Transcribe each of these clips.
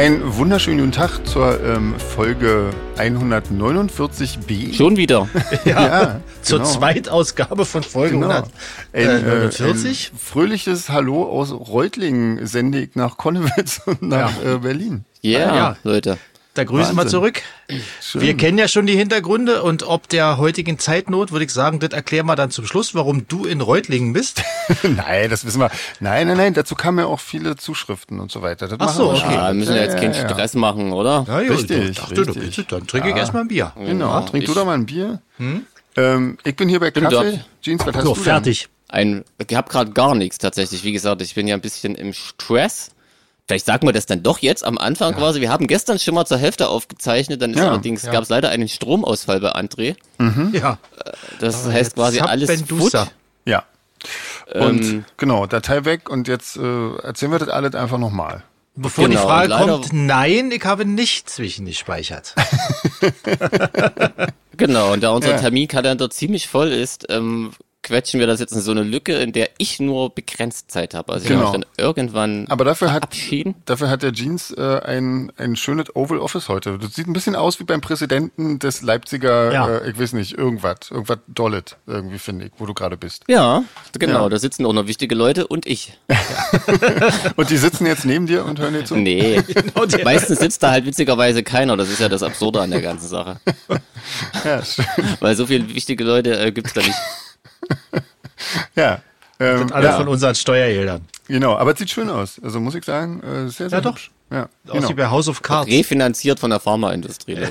Einen wunderschönen guten Tag zur ähm, Folge 149b. Schon wieder. Ja, Ja, zur genau. Zweitausgabe von Folge Genau. 149. ein fröhliches Hallo aus Reutlingen sende ich nach Konnewitz und nach äh, Berlin. Yeah, Ja. Leute. Da grüßen wir Wahnsinn. zurück. Schön. Wir kennen ja schon die Hintergründe und ob der heutigen Zeitnot, würde ich sagen, das erklären wir dann zum Schluss, warum du in Reutlingen bist. nein, das wissen wir. Nein, nein, nein, dazu kamen ja auch viele Zuschriften und so weiter. Das Ach machen so, wir okay. Ja, wir müssen ja jetzt keinen ja, ja. Stress machen, oder? Ja, Richtig, ich dachte, du richtig. willst, dann trinke ich erstmal ein Bier. Genau, trink du ich- doch mal ein Bier. Ähm, ich bin hier bei Bin Kaffee. dort. Jeans, was hast So, du fertig. Ein, ich habe gerade gar nichts tatsächlich. Wie gesagt, ich bin ja ein bisschen im Stress. Vielleicht sagen wir das dann doch jetzt am Anfang quasi. Wir haben gestern schon mal zur Hälfte aufgezeichnet, dann ist Ja, allerdings gab es leider einen Stromausfall bei André. Ja. Das heißt quasi alles denn? Ja. Und Ähm, genau, Datei weg und jetzt äh, erzählen wir das alles einfach nochmal. Bevor Genau, die Frage kommt, nein, ich habe nicht zwischengespeichert. Genau, und da unser Ja. Terminkalender ziemlich voll ist, ähm, quetschen wir das jetzt in so eine Lücke, in der ich nur begrenzt Zeit habe. Also ich Genau. kann mich dann irgendwann Aber dafür hat. Dafür hat der Jeans äh, ein, ein schönes Oval Office heute. Das sieht ein bisschen aus wie beim Präsidenten des Leipziger, Ja. äh, ich weiß nicht, irgendwas. Irgendwas Dollet, irgendwie finde ich, wo du gerade bist. Ja, genau, Ja. da sitzen auch noch wichtige Leute und ich. Und die sitzen jetzt neben dir und hören dir zu? Nee, Genau, meistens sitzt da halt witzigerweise keiner. Das ist ja das Absurde an der ganzen Sache. Ja, schön. Weil so viele wichtige Leute äh, gibt's da nicht. Ja. Ähm, Alle ja, von unseren Steuergeldern. genau, aber es sieht schön aus. Also muss ich sagen, äh, sehr, sehr Ja, doch. hübsch. Ja, Aus genau. wie bei House of Cards. Refinanziert von der Pharmaindustrie.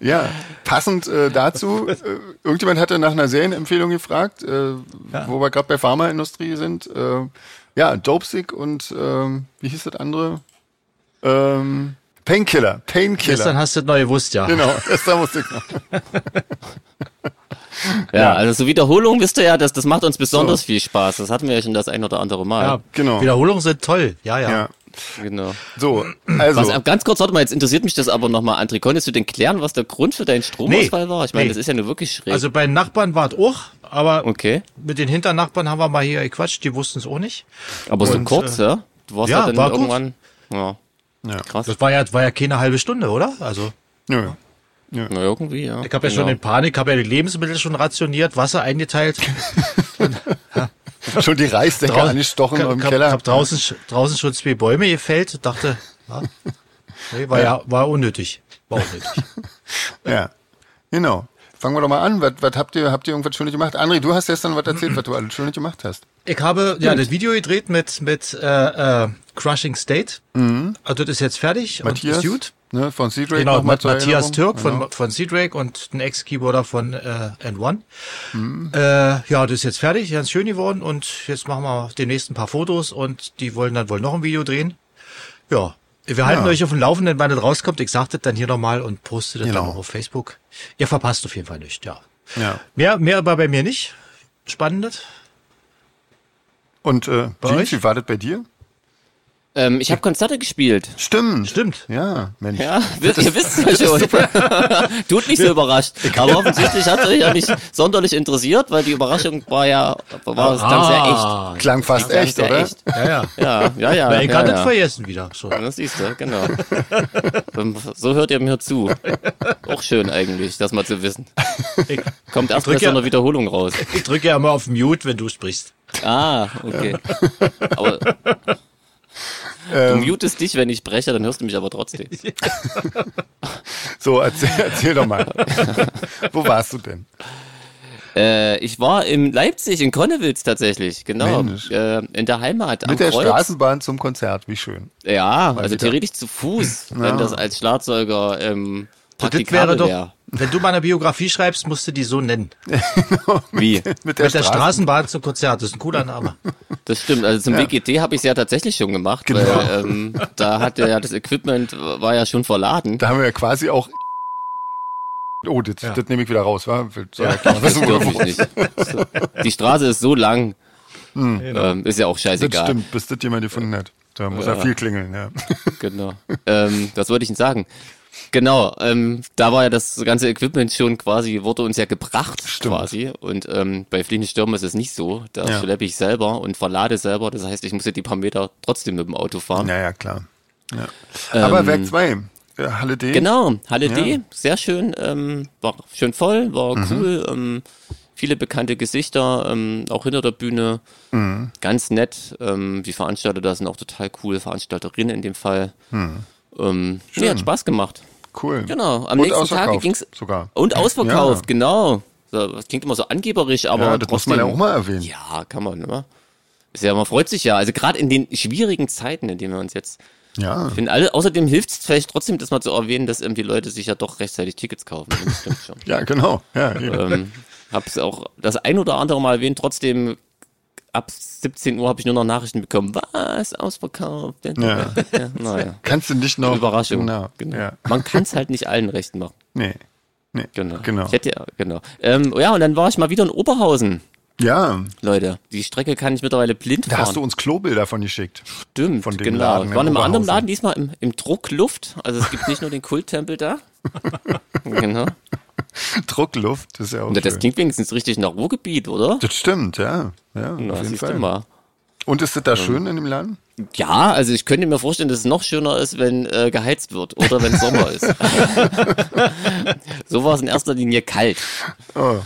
Ja, passend äh, dazu, äh, irgendjemand hatte nach einer Serienempfehlung gefragt, äh, wo wir gerade bei Pharmaindustrie sind. Äh, ja, Dopesick und ähm, wie hieß das andere? Ähm, Painkiller, Painkiller. Gestern hast du das neu gewusst, ja. Genau, gestern musste ich. Ja, also so Wiederholung wisst ihr ja, das, das macht uns besonders So. viel Spaß. Das hatten wir ja schon das ein oder andere Mal. Ja, Genau. Wiederholungen sind toll. Ja, ja. Ja. Genau. So, also, Was, ganz kurz, warte mal, jetzt interessiert mich das aber nochmal, André. Konntest du denn klären, was der Grund für deinen Stromausfall war? Ich meine, Nee. das ist ja nur wirklich schräg. Also bei den Nachbarn war es auch, aber okay. mit den Hinternachbarn haben wir mal hier gequatscht, die wussten es auch nicht. Aber so Und, kurz, äh, ja? Du warst ja, ja, dann war kurz. irgendwann. Ja. Ja. Krass. Das war ja, war ja keine halbe Stunde, oder? Also nö. Na, irgendwie, ja. ich habe ja schon Genau. in Panik, habe ja die Lebensmittel schon rationiert, Wasser eingeteilt. Schon die Reisdecke Drau- angestochen im Keller. hab draußen, sch- draußen schon zwei Bäume gefällt, dachte, ja, nee, war ja, war unnötig. War unnötig. Ja, genau. Fangen wir doch mal an. Was, was habt ihr, habt ihr irgendwas Schönes gemacht? André, du hast gestern was erzählt, was du alles Schönes gemacht hast. Ich habe ja das Video gedreht mit mit äh, äh, Crushing State. Also das ist jetzt fertig Mhm. Matthias, und ist gut. ne, von Sea Genau, nochmal mit zur Matthias Erinnerung. Türk Genau. von, von Seadrake und ein Ex-Keyboarder von äh, N1. Mhm. Äh, ja, das ist jetzt fertig, ganz schön geworden und jetzt machen wir demnächst ein paar Fotos und die wollen dann wohl noch ein Video drehen. Ja, wir halten Ja. euch auf dem Laufenden, wann das rauskommt. Ich sag das dann hier nochmal und poste das Genau. dann auch auf Facebook. Ihr verpasst auf jeden Fall nicht, ja. Ja. Mehr, mehr aber bei mir nicht. Spannendes. Und äh, euch? wie war das bei dir? Ähm, ich habe Konzerte gespielt. Stimmt. Stimmt. Ja, Mensch. Ja, wisst, ihr wisst es ja schon. Tut nicht so überrascht. Aber offensichtlich hat euch ja nicht sonderlich interessiert, weil die Überraschung war ja, war es dann sehr echt. Klang fast Klang echt, sehr oder? echt. Ja, ja. Ja, ja, ja. Na, ich ja, kann ja. das vergessen wieder. So. Das siehst du, genau. So hört ihr mir zu. Auch schön eigentlich, das mal zu wissen. Ich, Kommt erst bei so ja- einer Wiederholung raus. ich drücke ja immer auf Mute, wenn du sprichst. Ah, okay. Aber du Ähm, mutest dich, wenn ich spreche, dann hörst du mich aber trotzdem. so, erzähl, erzähl doch mal. Wo warst du denn? Äh, ich war in Leipzig, in Konnewitz tatsächlich, genau. Äh, in der Heimat. am Mit der Kreuz. Straßenbahn zum Konzert, wie schön. Ja, also wieder. theoretisch zu Fuß, wenn das als Schlagzeuger ähm, wäre praktikabel doch, wäre. Wenn du mal eine Biografie schreibst, musst du die so nennen. Wie? Mit der, Mit der Straßen Straßenbahn zum Konzert. Das ist ein cooler Name. Das stimmt. Also zum WGT habe ich es ja tatsächlich schon gemacht, Genau. weil ähm, da hatte ja das Equipment war ja schon verladen. Da haben wir ja quasi auch. Oh, das, Ja. das nehme ich wieder raus, wa? Soll ja. Ja. Das wo- mich nicht. So. Die Straße ist so lang, ähm, ist ja auch Das scheißegal. stimmt, bis das jemand gefunden hat. Da muss ja, Ja. viel klingeln, ja. Genau. ähm, was wollte ich denn sagen? Genau, ähm, da war ja das ganze Equipment schon quasi, wurde uns ja gebracht Stimmt. quasi. Und ähm, bei fliegenden Stürmen ist es nicht so. Da Ja. schleppe ich selber und verlade selber. Das heißt, ich muss ja die paar Meter trotzdem mit dem Auto fahren. Naja, klar. Ja. Aber Ähm, Werk 2, äh, Halle D. Genau, Halle Ja. D, sehr schön, ähm, war schön voll, war Mhm. cool, ähm, viele bekannte Gesichter, ähm, auch hinter der Bühne, Mhm. ganz nett. Ähm, die Veranstalter da sind auch total cool, Veranstalterinnen in dem Fall. Mhm. Ähm, nee, hat Spaß gemacht. Cool. Genau, am Und nächsten Tag ging's sogar. und ausverkauft, Ja. genau. Das klingt immer so angeberisch, aber Ja, das muss trotzdem. man ja auch mal erwähnen. Ja, kann man, ne? Ist ja, man freut sich ja. Also gerade in den schwierigen Zeiten, in denen wir uns jetzt Ja. ich finde, alle, außerdem hilft es vielleicht trotzdem, das mal zu erwähnen, dass ähm, die Leute sich ja doch rechtzeitig Tickets kaufen. Ja, genau. Ja, eben. ähm, hab's auch das ein oder andere Mal erwähnt, trotzdem ab 17 Uhr habe ich nur noch Nachrichten bekommen. Was? Ausverkauft? Ja. ja naja. Kannst du nicht noch. Überraschung. Genau. Genau. Ja. Man kann es halt nicht allen recht machen. Nee. Nee. Genau. Genau. Ich hätte ja, genau. Ähm, ja, und dann war ich mal wieder in Oberhausen, Ja, Leute. Die Strecke kann ich mittlerweile blind da fahren. hast du uns Klobilder von geschickt. Stimmt, von dem genau. Laden Wir in waren im anderen. Laden, diesmal im, im Druckluft. Also es gibt nicht nur den Kulttempel da. genau. Druckluft, das ist ja auch Und das schön. klingt wenigstens richtig nach Ruhrgebiet, oder? Das stimmt, ja. Ja, Na, auf jeden Fall. mal. Und ist das da schön in dem Laden? Ja, also ich könnte mir vorstellen, dass es noch schöner ist, wenn äh, geheizt wird oder wenn Sommer ist. so war es in erster Linie kalt. Oh,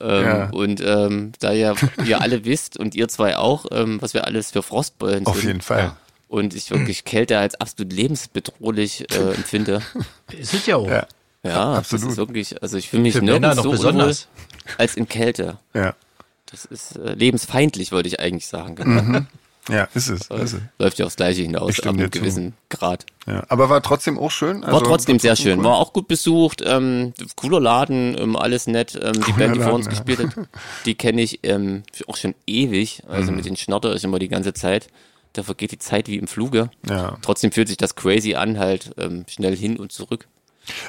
Ähm, Ja. Und ähm, da ja ihr alle wisst und ihr zwei auch, ähm, was wir alles für Frostbeulen auf sind. jeden Fall. Und ich wirklich Kälte als absolut lebensbedrohlich äh, empfinde. Ist es ja auch. Ja, Ja, Absolut. das ist wirklich, also ich fühle mich Für nirgends noch so besonders. als in Kälte. ja. Das ist äh, lebensfeindlich, wollte ich eigentlich sagen. Genau. Ja, ist es. Ist es. Läuft ja aufs Gleiche hinaus, ab einem zu. gewissen Grad. Ja. Aber war trotzdem auch schön. War Also, trotzdem sehr schön, cool. war auch gut besucht, ähm, cooler Laden, ähm, alles nett. Ähm, die Band, die vor uns ja. gespielt hat, die kenne ich ähm, auch schon ewig. Mhm. Also mit den Schnatter ist immer die ganze Zeit. Da vergeht die Zeit wie im Fluge. Ja. Trotzdem fühlt sich das crazy an, halt ähm, schnell hin und zurück.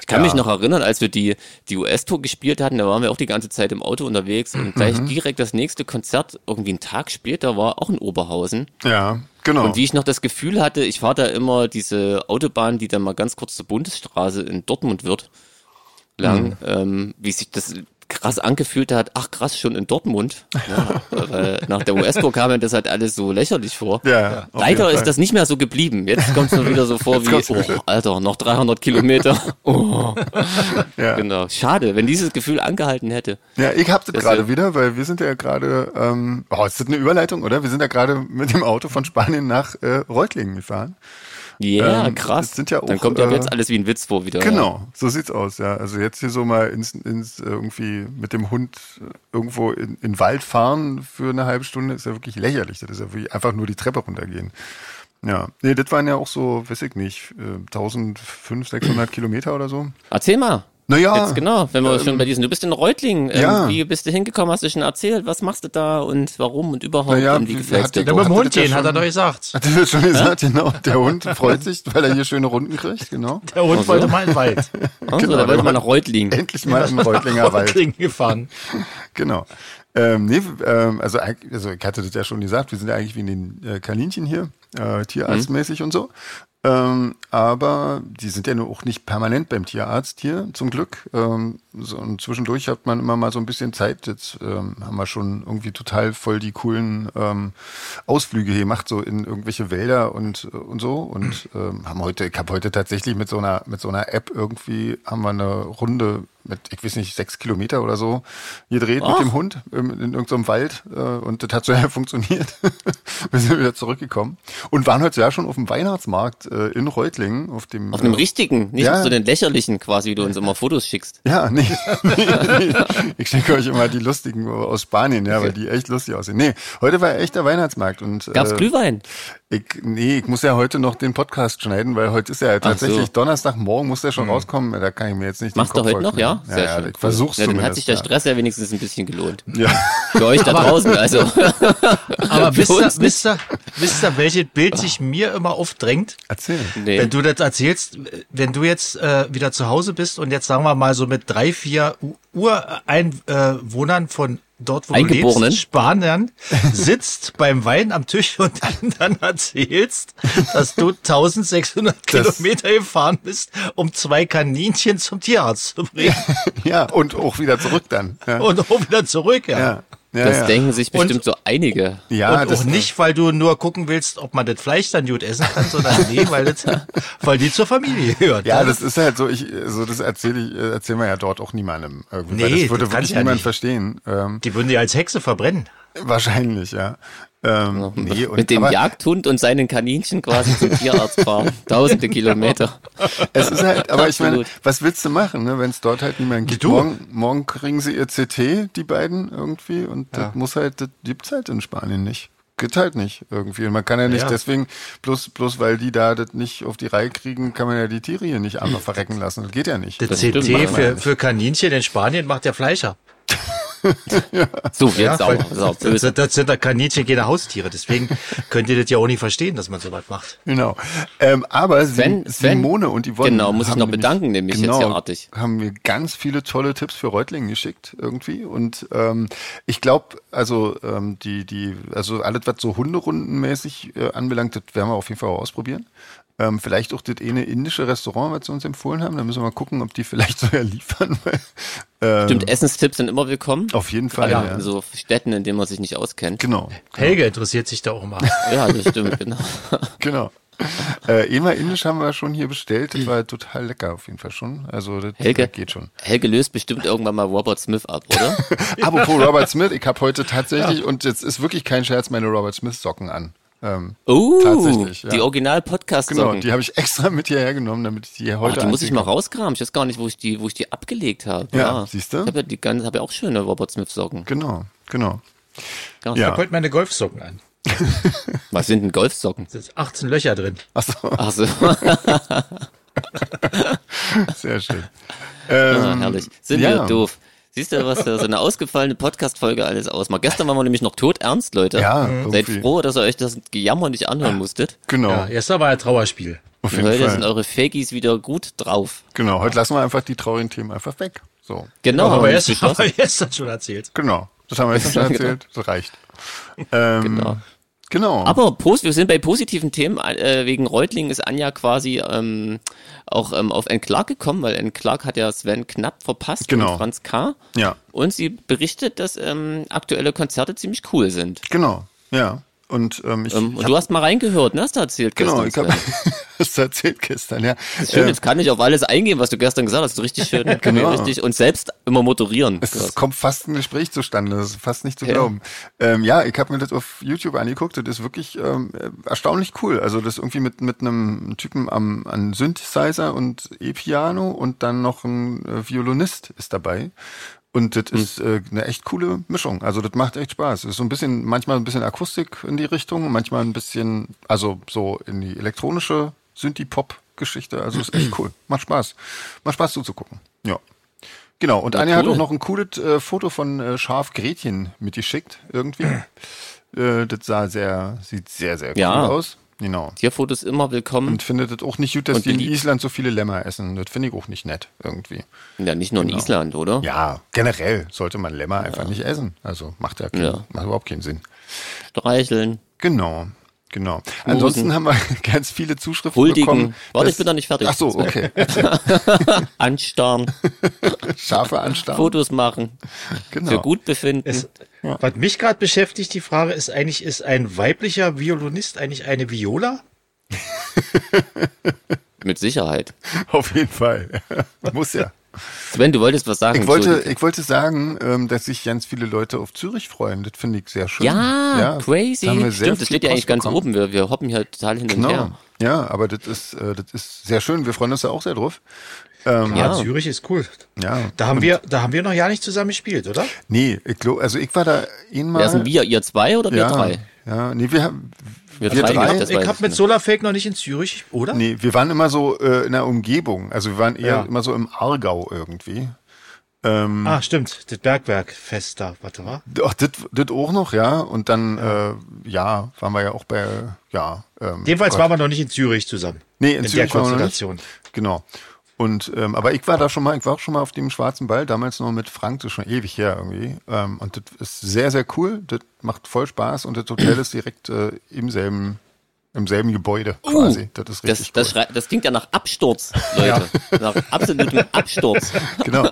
Ich kann Ja. mich noch erinnern, als wir die, die US-Tour gespielt hatten, da waren wir auch die ganze Zeit im Auto unterwegs und gleich Mhm. direkt das nächste Konzert, irgendwie einen Tag später, war auch in Oberhausen. Ja, genau. Und wie ich noch das Gefühl hatte, ich fahre da immer diese Autobahn, die dann mal ganz kurz zur Bundesstraße in Dortmund wird, lang, ähm, wie sich das krass angefühlt hat, ach krass, schon in Dortmund. Ja, weil nach der US-Tour kam mir das halt alles so lächerlich vor. Ja, Leider ist das nicht mehr so geblieben. Jetzt kommt es mir wieder so vor Jetzt wie, wieder. oh, Alter, noch 300 Kilometer. Oh, ja. genau. Schade, wenn dieses Gefühl angehalten hätte. Ja, ich hab das Das gerade wieder, weil wir sind ja gerade, ähm, oh, ist das eine Überleitung, oder? Wir sind ja gerade mit dem Auto von Spanien nach äh, Reutlingen gefahren. Ja, Ähm, krass. sind ja Dann auch, kommt ja äh, jetzt alles wie ein Witz vor wieder. Genau, so sieht's aus, ja. Also jetzt hier so mal ins, ins äh, irgendwie mit dem Hund äh, irgendwo in, in den Wald fahren für eine halbe Stunde ist ja wirklich lächerlich. Das ist ja wirklich einfach nur die Treppe runtergehen. Ja, nee, das waren ja auch so, weiß ich nicht, äh, 1500, 600 Kilometer oder so. Erzähl mal. Naja, Jetzt genau, wenn wir schon bei diesen, du bist in Reutlingen, ähm, ja. wie bist du hingekommen, hast du schon erzählt, was machst du da und warum und überhaupt Naja, und wie hat dir der dem Hund gehen, hat er doch gesagt. Hat er schon gesagt, genau. Der Hund freut sich, weil er hier schöne Runden kriegt, genau. Der Hund Ach so. wollte mal in den Wald. Also, genau, da der wollte war- nach Reutlingen. Endlich mal im Reutlinger Wald. Reutlingen gefahren. Genau. Ähm, nee, ähm, also, also ich hatte das ja schon gesagt, wir sind ja eigentlich wie in den äh, Kaninchen hier, äh, tierarztmäßig und so. Ähm, aber die sind ja nur auch nicht permanent beim Tierarzt hier, zum Glück. Ähm, so, und zwischendurch hat man immer mal so ein bisschen Zeit. Jetzt ähm, haben wir schon irgendwie total voll die coolen ähm, Ausflüge hier gemacht, so in irgendwelche Wälder und, und so. Und ähm, haben heute, ich habe heute tatsächlich mit so einer, mit so einer App irgendwie, haben wir eine Runde mit, ich weiß nicht, sechs Kilometer oder so gedreht mit Ach. dem Hund im, in irgendeinem Wald. Äh, und das hat so ja funktioniert. wir sind wieder zurückgekommen. Und waren heute ja schon auf dem Weihnachtsmarkt äh, in Reutlingen. Auf dem, Auf einem äh, richtigen, nicht Ja. auf so den lächerlichen quasi, wie du uns immer Fotos schickst. ja, nee, nee, nee. Ich schicke euch immer die lustigen aus Spanien, ja, weil die echt lustig aussehen. Nee, heute war echter Weihnachtsmarkt und Gab's äh, Glühwein? ich, nee, ich muss ja heute noch den Podcast schneiden, weil heute ist ja tatsächlich so. Hm. Donnerstagmorgen muss der schon rauskommen. Da kann ich mir jetzt nicht Machst den du Kopf heute noch, ja? kriegen. Ja, ja, ich versuch's ja, Dann zumindest. hat sich der. Stress ja wenigstens ein bisschen gelohnt. Ja. Für euch da draußen, also. Aber wisst ihr, nicht. wisst ihr, wisst ihr, welches Bild sich mir immer aufdrängt? Erzähl. Nee. Wenn du das erzählst, wenn du jetzt äh, wieder zu Hause bist und jetzt sagen wir mal so mit drei, vier Ureinwohnern von dort wo du Eingeborenen? lebst, Spaniern, sitzt beim Wein am Tisch und ihnen dann erzählst, dass du 1600 Das- Kilometer gefahren bist, um zwei Kaninchen zum Tierarzt zu bringen Ja, und auch wieder zurück dann. Ja, und auch wieder zurück, ja. ja. Ja, Das ja. denken sich Und- bestimmt so einige. ja, und das auch nicht, weil du nur gucken willst, ob man das Fleisch dann gut essen kann, sondern nee, weil, das, weil die zur Familie gehört. Ja, ne? das ist halt so, ich, so das erzähle ich, äh, erzählen wir ja dort auch niemandem. Irgendwie, Nee, das würde das wirklich ja niemand nicht. verstehen. Ähm, Die würden die als Hexe verbrennen. wahrscheinlich, ja. Ähm, nee, und, Mit dem aber Jagdhund und seinen Kaninchen quasi zum Tierarzt fahren. Tausende Kilometer. Es ist halt, aber ich meine, was willst du machen, ne, wenn es dort halt niemanden gibt? Du. Morgen, morgen kriegen sie ihr CT, die beiden irgendwie, und das muss halt, das gibt's halt in Spanien nicht. Geht halt nicht irgendwie. Und man kann ja nicht Ja. deswegen, bloß, bloß weil die da das nicht auf die Reihe kriegen, kann man ja die Tiere hier nicht einfach verrecken lassen. Das geht ja nicht. Das CT für, für Kaninchen in Spanien macht der Fleischer. So, jetzt weil auch. Das auch das, böse. das sind da Kaninchen keine Haustiere. Deswegen könnt ihr das ja auch nicht verstehen, dass man sowas macht. Genau. Ähm, aber Sven- Sim- Sven- Simone und Yvonne Genau, muss ich haben noch bedanken, nämlich jetzt genau, hier artig. haben mir ganz viele tolle Tipps für Reutlingen geschickt irgendwie und ähm, ich glaube, also ähm, die die also alles was so Hunderundenmäßig äh, anbelangt, das werden wir auf jeden Fall auch ausprobieren. Ähm, vielleicht auch das eine indische Restaurant, was sie uns empfohlen haben. Da müssen wir mal gucken, ob die vielleicht sogar liefern. Weil, ähm, Stimmt, Essenstipps sind immer willkommen. Auf jeden Fall. Ja, in so Städten, in denen man sich nicht auskennt. Genau. Helge interessiert sich da auch mal. Ja, das stimmt, genau. Genau. Äh, Ema Indisch haben wir schon hier bestellt. Das war total lecker auf jeden Fall schon. Also das Helge, das geht schon. Helge löst bestimmt irgendwann mal Robert Smith ab, oder? Apropos Robert Smith, ich habe heute tatsächlich, und jetzt ist wirklich kein Scherz, meine Robert Smith Socken an. Ähm, Oh, Tatsächlich, ja. die original podcast genau, die habe ich extra mit hierher genommen, damit ich die heute Ah, die muss ich mal rauskramen. Ich weiß gar nicht, wo ich die, wo ich die abgelegt habe. Ja, siehst du? Ich habe ja die ganze, habe ja auch schöne Robert Smith Socken. Genau, genau. Ja. Ich hab heute meine Golfsocken an. Was sind denn Golfsocken? Da sind 18 Löcher drin. Achso, Ach so, sehr schön. ah, Ähm, herrlich. Sind ja. wir doof. Siehst du, was da so eine ausgefallene Podcast-Folge alles ausmacht? Gestern waren wir nämlich noch tot ernst, Leute. Ja, Seid irgendwie. froh, dass ihr euch das Gejammer nicht anhören musstet. Genau, Ja, gestern war ein Trauerspiel. auf Und jeden heute sind Fall. eure Fakies wieder gut drauf. Genau, heute lassen wir einfach die traurigen Themen einfach weg. So, Genau, aber haben wir gestern, gestern schon erzählt. genau. Das haben wir jetzt schon erzählt. Das reicht. Ähm, Genau. Genau. Aber Post, wir sind bei positiven Themen. Äh, wegen Reutlingen ist Anja quasi ähm, auch ähm, auf N. Clark gekommen, weil N. Clark hat ja Sven knapp verpasst Genau. und Franz K. ja, Und sie berichtet, dass ähm, aktuelle Konzerte ziemlich cool sind. genau. Ja. Und ähm, ich, Ähm, und hab, du hast mal reingehört, ne? Hast du erzählt genau, gestern. ich habe Sven. das erzählt gestern, ja. Schön, Äh, jetzt kann ich auf alles eingehen, was du gestern gesagt hast. Richtig schön. Genau. richtig uns selbst immer moderieren. Es ist, kommt fast ein Gespräch zustande, das ist fast nicht zu Ja. glauben. Ähm, ja, ich habe mir das auf YouTube angeguckt, das ist wirklich ähm, äh, erstaunlich cool. Also das irgendwie mit mit einem Typen am an Synthesizer und E-Piano und dann noch ein äh, Violinist ist dabei. Und das ist äh, eine echt coole Mischung. Also das macht echt Spaß. Es ist so ein bisschen, manchmal ein bisschen Akustik in die Richtung, manchmal ein bisschen, also so in die elektronische Synthie-Pop-Geschichte. Also ist echt cool. Macht Spaß. Macht Spaß zuzugucken. Ja. Genau, und Ja, Anja hat cool. auch noch ein cooles äh, Foto von äh, Schaf Gretchen mitgeschickt, irgendwie. äh, das sah sehr, sieht sehr, sehr cool Ja. aus. Genau. Tierfotos immer willkommen. Und findet das auch nicht gut, dass Und die in. Island so viele Lämmer essen. Das finde ich auch nicht nett, irgendwie. ja, nicht nur in Island, oder? Genau. Ja, generell sollte man Lämmer einfach nicht essen. Also macht ja, keinen, Ja. macht überhaupt keinen Sinn. Streicheln, Genau. Genau. Ansonsten haben wir ganz viele Zuschriften huldigen. bekommen. Warte, ich bin noch nicht fertig. Ach so, okay. Anstarren, Scharfe Anstarren. Fotos machen, Genau. für Gutbefinden. Es, Was mich gerade beschäftigt, die Frage ist eigentlich, ist ein weiblicher Violinist eigentlich eine Viola? Mit Sicherheit. Auf jeden Fall. Muss ja. Sven, du wolltest was sagen. Ich wollte, ich wollte sagen, ähm, dass sich ganz viele Leute auf Zürich freuen. Das finde ich sehr schön. ja, crazy. da Stimmt, das steht ja eigentlich ganz oben. Wir, wir hoppen hier total hin und Genau. her. Ja, aber das ist, äh, das ist sehr schön. Wir freuen uns da auch sehr drauf. Ähm, Ja. Zürich ist cool. ja. Da haben wir, da haben wir noch ja nicht zusammen gespielt, oder? Nee, ich glaube, also ich war da einmal. Wer sind wir? Ihr zwei oder wir ja, drei? Ja, nee, wir haben, Wir, Wir drei, drei? ich habe mit. Solarfake noch nicht in Zürich, oder? nee, wir waren immer so äh, in der Umgebung. Also wir waren eher Ja. immer so im Aargau irgendwie. Ähm, Ah, stimmt. Das Bergwerkfest da, warte mal. Ach, das, das auch noch, ja. Und dann, äh, ja, waren wir ja auch bei, ja. Ähm, Jedenfalls Gott. waren wir noch nicht in Zürich zusammen. Nee, in, in Zürich der Konstellation. Genau. Und ähm, aber ich war da schon mal, ich war auch schon mal auf dem schwarzen Ball, damals noch mit Frank, das ist schon ewig her irgendwie. Ähm, und das ist sehr, sehr cool. Das macht voll Spaß und das Hotel ist direkt äh, im selben im selben Gebäude Uh, quasi. Das ist richtig Das, das, cool. schrei- das klingt ja nach Absturz, Leute. Nach absolutem Absturz. Genau.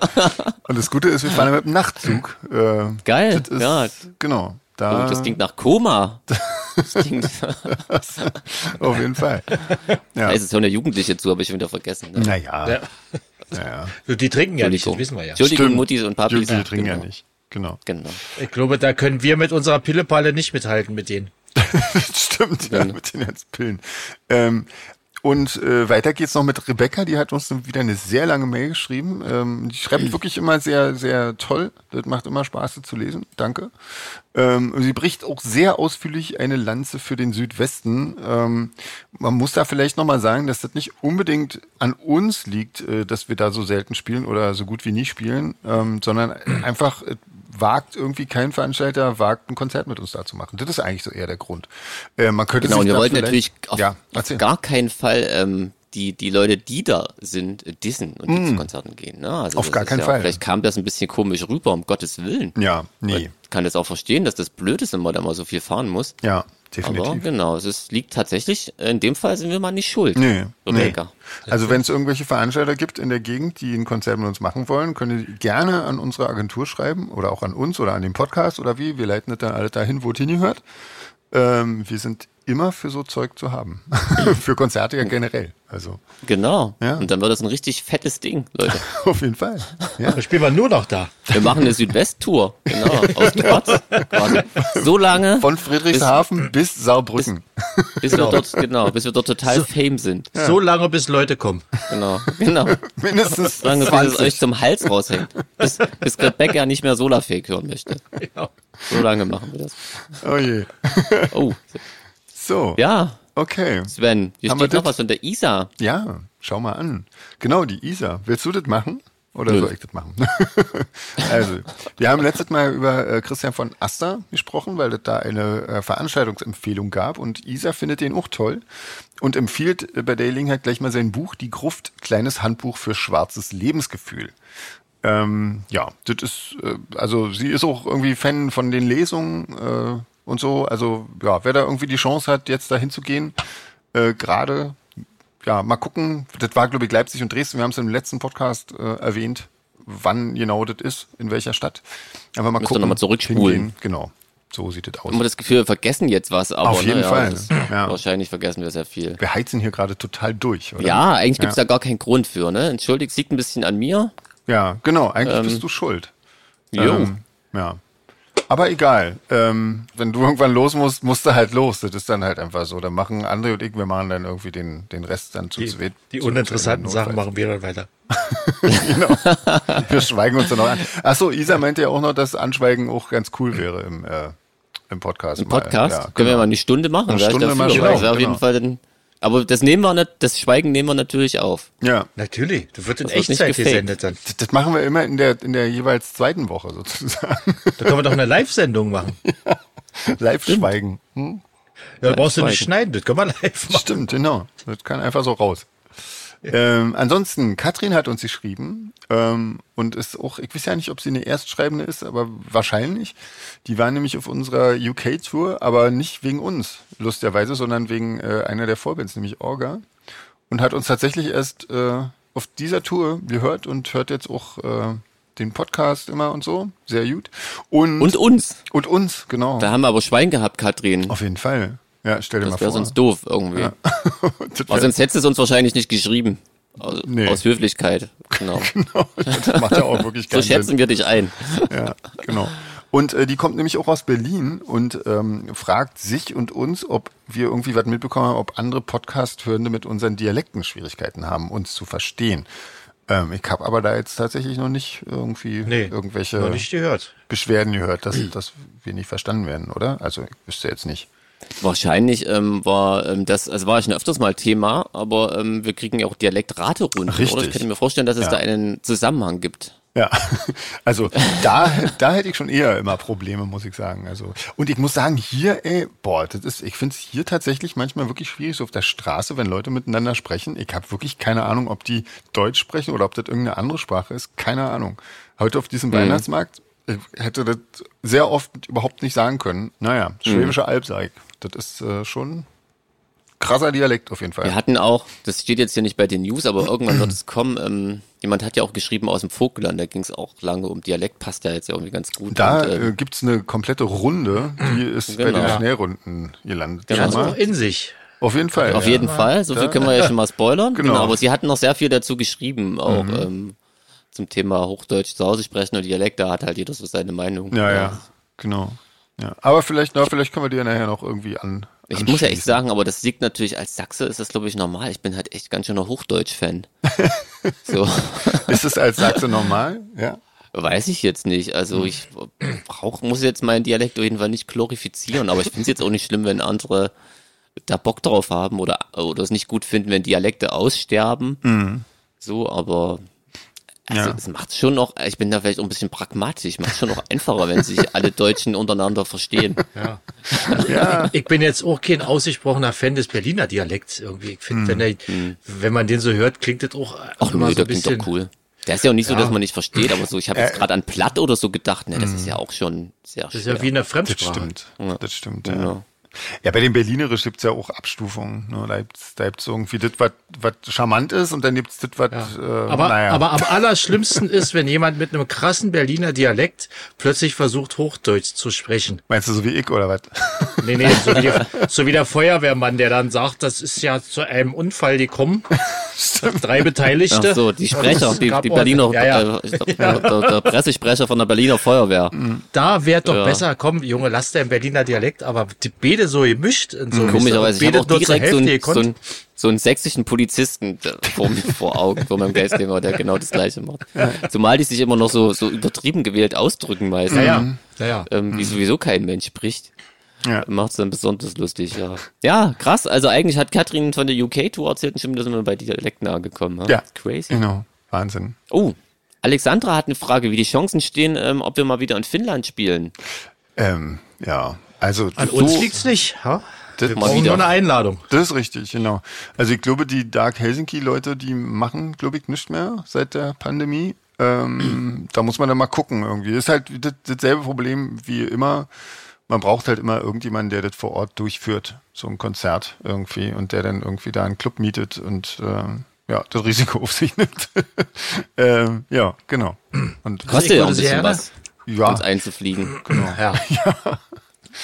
Und das Gute ist, wir fahren ja mit dem Nachtzug. Äh, Geil, Das ist, ja. Genau. Da, Oh, das klingt nach Koma. Klingt, auf jeden Fall. Ja. da ist es ja eine Jugendliche zu, habe ich wieder vergessen. Ne? Naja. Ja. naja. Die trinken ja nicht, das wissen wir ja. Entschuldigung, Stimmt. Muttis und Papis. Die, trinken ja genau. nicht. Genau. Genau. Ich glaube, da können wir mit unserer Pillepalle nicht mithalten mit denen. Das stimmt, ja, mit den ganzen Pillen. Ähm, und äh, weiter geht's noch mit Rebecca, die hat uns wieder eine sehr lange Mail geschrieben. Ähm, die schreibt wirklich immer sehr, sehr toll. Das macht immer Spaß, sie zu lesen. Danke. Ähm, sie bricht auch sehr ausführlich eine Lanze für den Südwesten. Ähm, man muss da vielleicht nochmal sagen, dass das nicht unbedingt an uns liegt, äh, dass wir da so selten spielen oder so gut wie nie spielen, ähm, sondern einfach äh, wagt irgendwie kein Veranstalter, wagt ein Konzert mit uns da zu machen. Das ist eigentlich so eher der Grund. Äh, man könnte Genau, und wir wollten natürlich auf, ja, auf gar keinen Fall ähm, die, die Leute, die da sind, äh, dissen und die zu Konzerten gehen. Ne? Also Mm. Auf gar keinen ja, Fall. Vielleicht kam das ein bisschen komisch rüber, um Gottes Willen. Ja, nee. Ich kann das auch verstehen, dass das blöd ist, wenn man da mal so viel fahren muss. Ja, Aber definitiv. genau, es ist, liegt tatsächlich, in dem Fall sind wir mal nicht schuld. Nee, nee. Also wenn es irgendwelche Veranstalter gibt in der Gegend, die ein Konzert mit uns machen wollen, können die gerne an unsere Agentur schreiben oder auch an uns oder an den Podcast oder wie. Wir leiten das dann alle dahin, wo es hingehört. Ähm, wir sind immer für so Zeug zu haben. für Konzerte ja generell. Also Genau. Ja. Und dann wird das ein richtig fettes Ding, Leute. auf jeden Fall. Ja. Da spielen wir nur noch da. Wir machen eine Südwest-Tour. Genau. Aus Graz. So lange, Von Friedrichshafen bis, Saarbrücken. bis wir dort, genau, bis wir dort total fame sind. So lange, bis Leute kommen. Genau. Genau. Mindestens Solange bis es 20. euch zum Hals raushängt. Bis, bis Rebecca nicht mehr Solarfake hören möchte. Ja. So lange machen wir das. Oh je. Oh. So. Ja, Okay. Sven, hier Haben steht noch das? was von der Isa. Ja, schau mal an. Genau, die Isa. Willst du das machen? Oder Nö. soll ich das machen? also, wir haben letztes Mal über äh, Christian von Aster gesprochen, weil es da eine äh, Veranstaltungsempfehlung gab und Isa findet den auch toll und empfiehlt äh, bei der Gelegenheit gleich mal sein Buch Die Gruft, kleines Handbuch für schwarzes Lebensgefühl. Ähm, ja, das ist, äh, also sie ist auch irgendwie Fan von den Lesungen äh, und so. Also ja, wer da irgendwie die Chance hat, jetzt da hinzugehen, äh, gerade, ja, mal gucken. Das war, glaube ich, Leipzig und Dresden. Wir haben es im letzten Podcast äh, erwähnt, wann genau das ist, in welcher Stadt. Aber mal Müsst gucken. noch mal zurückspulen. hingehen. Genau, so sieht das aus. Immer das Gefühl, wir vergessen jetzt was, aber Auf jeden ne, ja, Fall, das- ja. wahrscheinlich vergessen wir sehr viel. Wir heizen hier gerade total durch, oder? Ja, eigentlich gibt's Ja. da gar keinen Grund für, ne? Entschuldigt, liegt ein bisschen an mir. Ja, genau. Eigentlich Ähm, bist du schuld. Jo. Ähm, ja. Aber egal. Ähm, wenn du irgendwann los musst, musst du halt los. Das ist dann halt einfach so. Dann machen André und ich, wir machen dann irgendwie den, den Rest dann zu Die, zweit. die zu- uninteressanten Sachen machen wir dann weiter. Wir schweigen uns dann noch an. Achso, Isa meinte ja auch noch, dass Anschweigen auch ganz cool wäre im, äh, im Podcast. Im Podcast Mal, ja, können wir genau. mal eine Stunde machen. Eine Stunde mal schweigen, wär auf jeden genau. Fall dann, aber das nehmen wir nicht, das Schweigen nehmen wir natürlich auf. Ja. Natürlich, das wird in Das Echtzeit gesendet dann. Das, das machen wir immer in der, in der jeweils zweiten Woche sozusagen. Da können wir doch eine Live-Sendung machen. Live schweigen. Hm? Ja, da brauchst du nicht schneiden, das können wir live machen. Stimmt, genau. Das kann einfach so raus. Ähm, ansonsten, Katrin hat uns geschrieben ähm, und ist auch, ich weiß ja nicht, ob sie eine Erstschreibende ist, aber wahrscheinlich. Die war nämlich auf unserer UK-Tour, aber nicht wegen uns, lustigerweise, sondern wegen äh, einer der Vorbands, nämlich Orga. Und hat uns tatsächlich erst äh, auf dieser Tour gehört und hört jetzt auch äh, den Podcast immer und so. Sehr gut. Und, Und uns. und uns, genau. Da haben wir aber Schwein gehabt, Katrin. Auf jeden Fall. Ja, stell dir Das mal wäre vor. sonst doof irgendwie. Das Aber sonst hättest du es uns wahrscheinlich nicht geschrieben. Aus, Nee. aus Höflichkeit. Genau. Genau, das macht ja auch wirklich So keinen schätzen Sinn. wir dich ein. Ja, genau. Und äh, die kommt nämlich auch aus Berlin und ähm, fragt sich und uns, ob wir irgendwie was mitbekommen haben, ob andere Podcast-Hörende mit unseren Dialekten Schwierigkeiten haben, uns zu verstehen. Ähm, ich habe aber da jetzt tatsächlich noch nicht irgendwie Nee, irgendwelche noch nicht gehört. Beschwerden gehört, dass, dass wir nicht verstanden werden, oder? Also ich wüsste jetzt nicht. Wahrscheinlich ähm, war ähm, das, also war schon öfters mal Thema, aber ähm, wir kriegen ja auch Dialektraterunden, Richtig. oder? Ich könnte mir vorstellen, dass es Ja. da einen Zusammenhang gibt. Ja, also da, da hätte ich schon eher immer Probleme, muss ich sagen. Also und ich muss sagen, hier, ey, boah, das ist, ich finde es hier tatsächlich manchmal wirklich schwierig, so auf der Straße, wenn Leute miteinander sprechen. Ich habe wirklich keine Ahnung, ob die Deutsch sprechen oder ob das irgendeine andere Sprache ist. Keine Ahnung. Heute auf diesem Weihnachtsmarkt ich hätte das sehr oft überhaupt nicht sagen können. Naja, Schwäbische Alb, sag ich. Das ist äh, schon krasser Dialekt auf jeden Fall. Wir hatten auch, das steht jetzt hier nicht bei den News, aber irgendwann wird es kommen. Ähm, jemand hat ja auch geschrieben aus dem Vogtland, da ging es auch lange um Dialekt, passt ja jetzt ja irgendwie ganz gut. Da Und, ähm, äh, gibt's eine komplette Runde, die ist bei den Genau. Schnellrunden gelandet. Genau. Auch mal. in sich. Auf jeden Fall. Auf ja. jeden Fall, so viel können wir ja schon mal spoilern. Genau. Genau. aber sie hatten noch sehr viel dazu geschrieben, auch ähm, zum Thema Hochdeutsch zu Hause sprechen und Dialekt, da hat halt jeder so seine Meinung. Ja, ja, genau. Ja. Aber vielleicht, na, vielleicht können wir die ja nachher noch irgendwie an. Ich muss ja echt sagen, aber das liegt natürlich als Sachse, ist das glaube ich normal. Ich bin halt echt ganz schöner Hochdeutsch-Fan. so, Ist es als Sachse normal? Ja. weiß ich jetzt nicht. Also ich brauch, muss jetzt meinen Dialekt auf jeden Fall nicht glorifizieren, aber ich finde es jetzt auch nicht schlimm, wenn andere da Bock drauf haben oder, oder es nicht gut finden, wenn Dialekte aussterben. So, aber also Ja. es macht schon noch, ich bin da vielleicht auch ein bisschen pragmatisch, macht schon noch einfacher, wenn sich alle Deutschen untereinander verstehen. Ja. Ja. Ich bin jetzt auch kein ausgesprochener Fan des Berliner Dialekts irgendwie. Ich finde, wenn, er, wenn man den so hört, klingt das auch Ach immer nö, so der ein klingt bisschen. doch cool. Der ist ja auch nicht so, Ja. dass man nicht versteht, aber so, ich habe jetzt Äh, gerade an Platt oder so gedacht, ne, das ist ja auch schon sehr Das ist schwer. ja wie eine Das Fremdsprache. stimmt. Das stimmt, ja. Genau. Ja, bei den Berlinerisch gibt's ja auch Abstufungen. Ne? Da gibt's, da gibt's irgendwie das, was was charmant ist und dann gibt's das, was, Ja. äh, aber, naja. aber am allerschlimmsten ist, wenn jemand mit einem krassen Berliner Dialekt plötzlich versucht, Hochdeutsch zu sprechen. Meinst du so wie ich oder was? Nee, nee, so wie, so wie der Feuerwehrmann, der dann sagt, das ist ja zu einem Unfall gekommen. Drei Beteiligte. Ach so, die Sprecher, Es die, die Berliner, Ja, ja. äh, ich glaub, der, der Pressesprecher von der Berliner Feuerwehr. Da wäre doch Ja. besser, komm, Junge, lass dein Berliner Dialekt, aber die beide so gemischt und so. Komischerweise, ich habe auch direkt so einen, so, einen, so einen sächsischen Polizisten da vor mir vor Augen, vor meinem Geistgänger, der genau das Gleiche macht. Zumal die sich immer noch so, so übertrieben gewählt ausdrücken meistens, Ja, ja, ja, ja. ähm, wie sowieso kein Mensch spricht. Ja. Macht's dann besonders lustig, ja. Ja, krass. Also eigentlich hat Katrin von der UK-Tour erzählt und schon wieder sind wir bei Dialekten angekommen. Ja. Crazy. Genau. Wahnsinn. Oh, Alexandra hat eine Frage, wie die Chancen stehen, ähm, ob wir mal wieder in Finnland spielen. Ähm, ja. Also An so, uns liegt's nicht. Ha? Das Wir brauchen nur eine Einladung. Das ist richtig, genau. Also ich glaube, die Dark Helsinki-Leute, die machen, glaube ich, nicht mehr seit der Pandemie. Ähm, da muss man dann mal gucken irgendwie. Ist halt das, dasselbe Problem wie immer. Man braucht halt immer irgendjemanden, der das vor Ort durchführt, so ein Konzert irgendwie und der dann irgendwie da einen Club mietet und ähm, ja, das Risiko auf sich nimmt. ähm, ja, genau. Und Kostet ja auch ein bisschen was, ja, uns einzufliegen. Ja.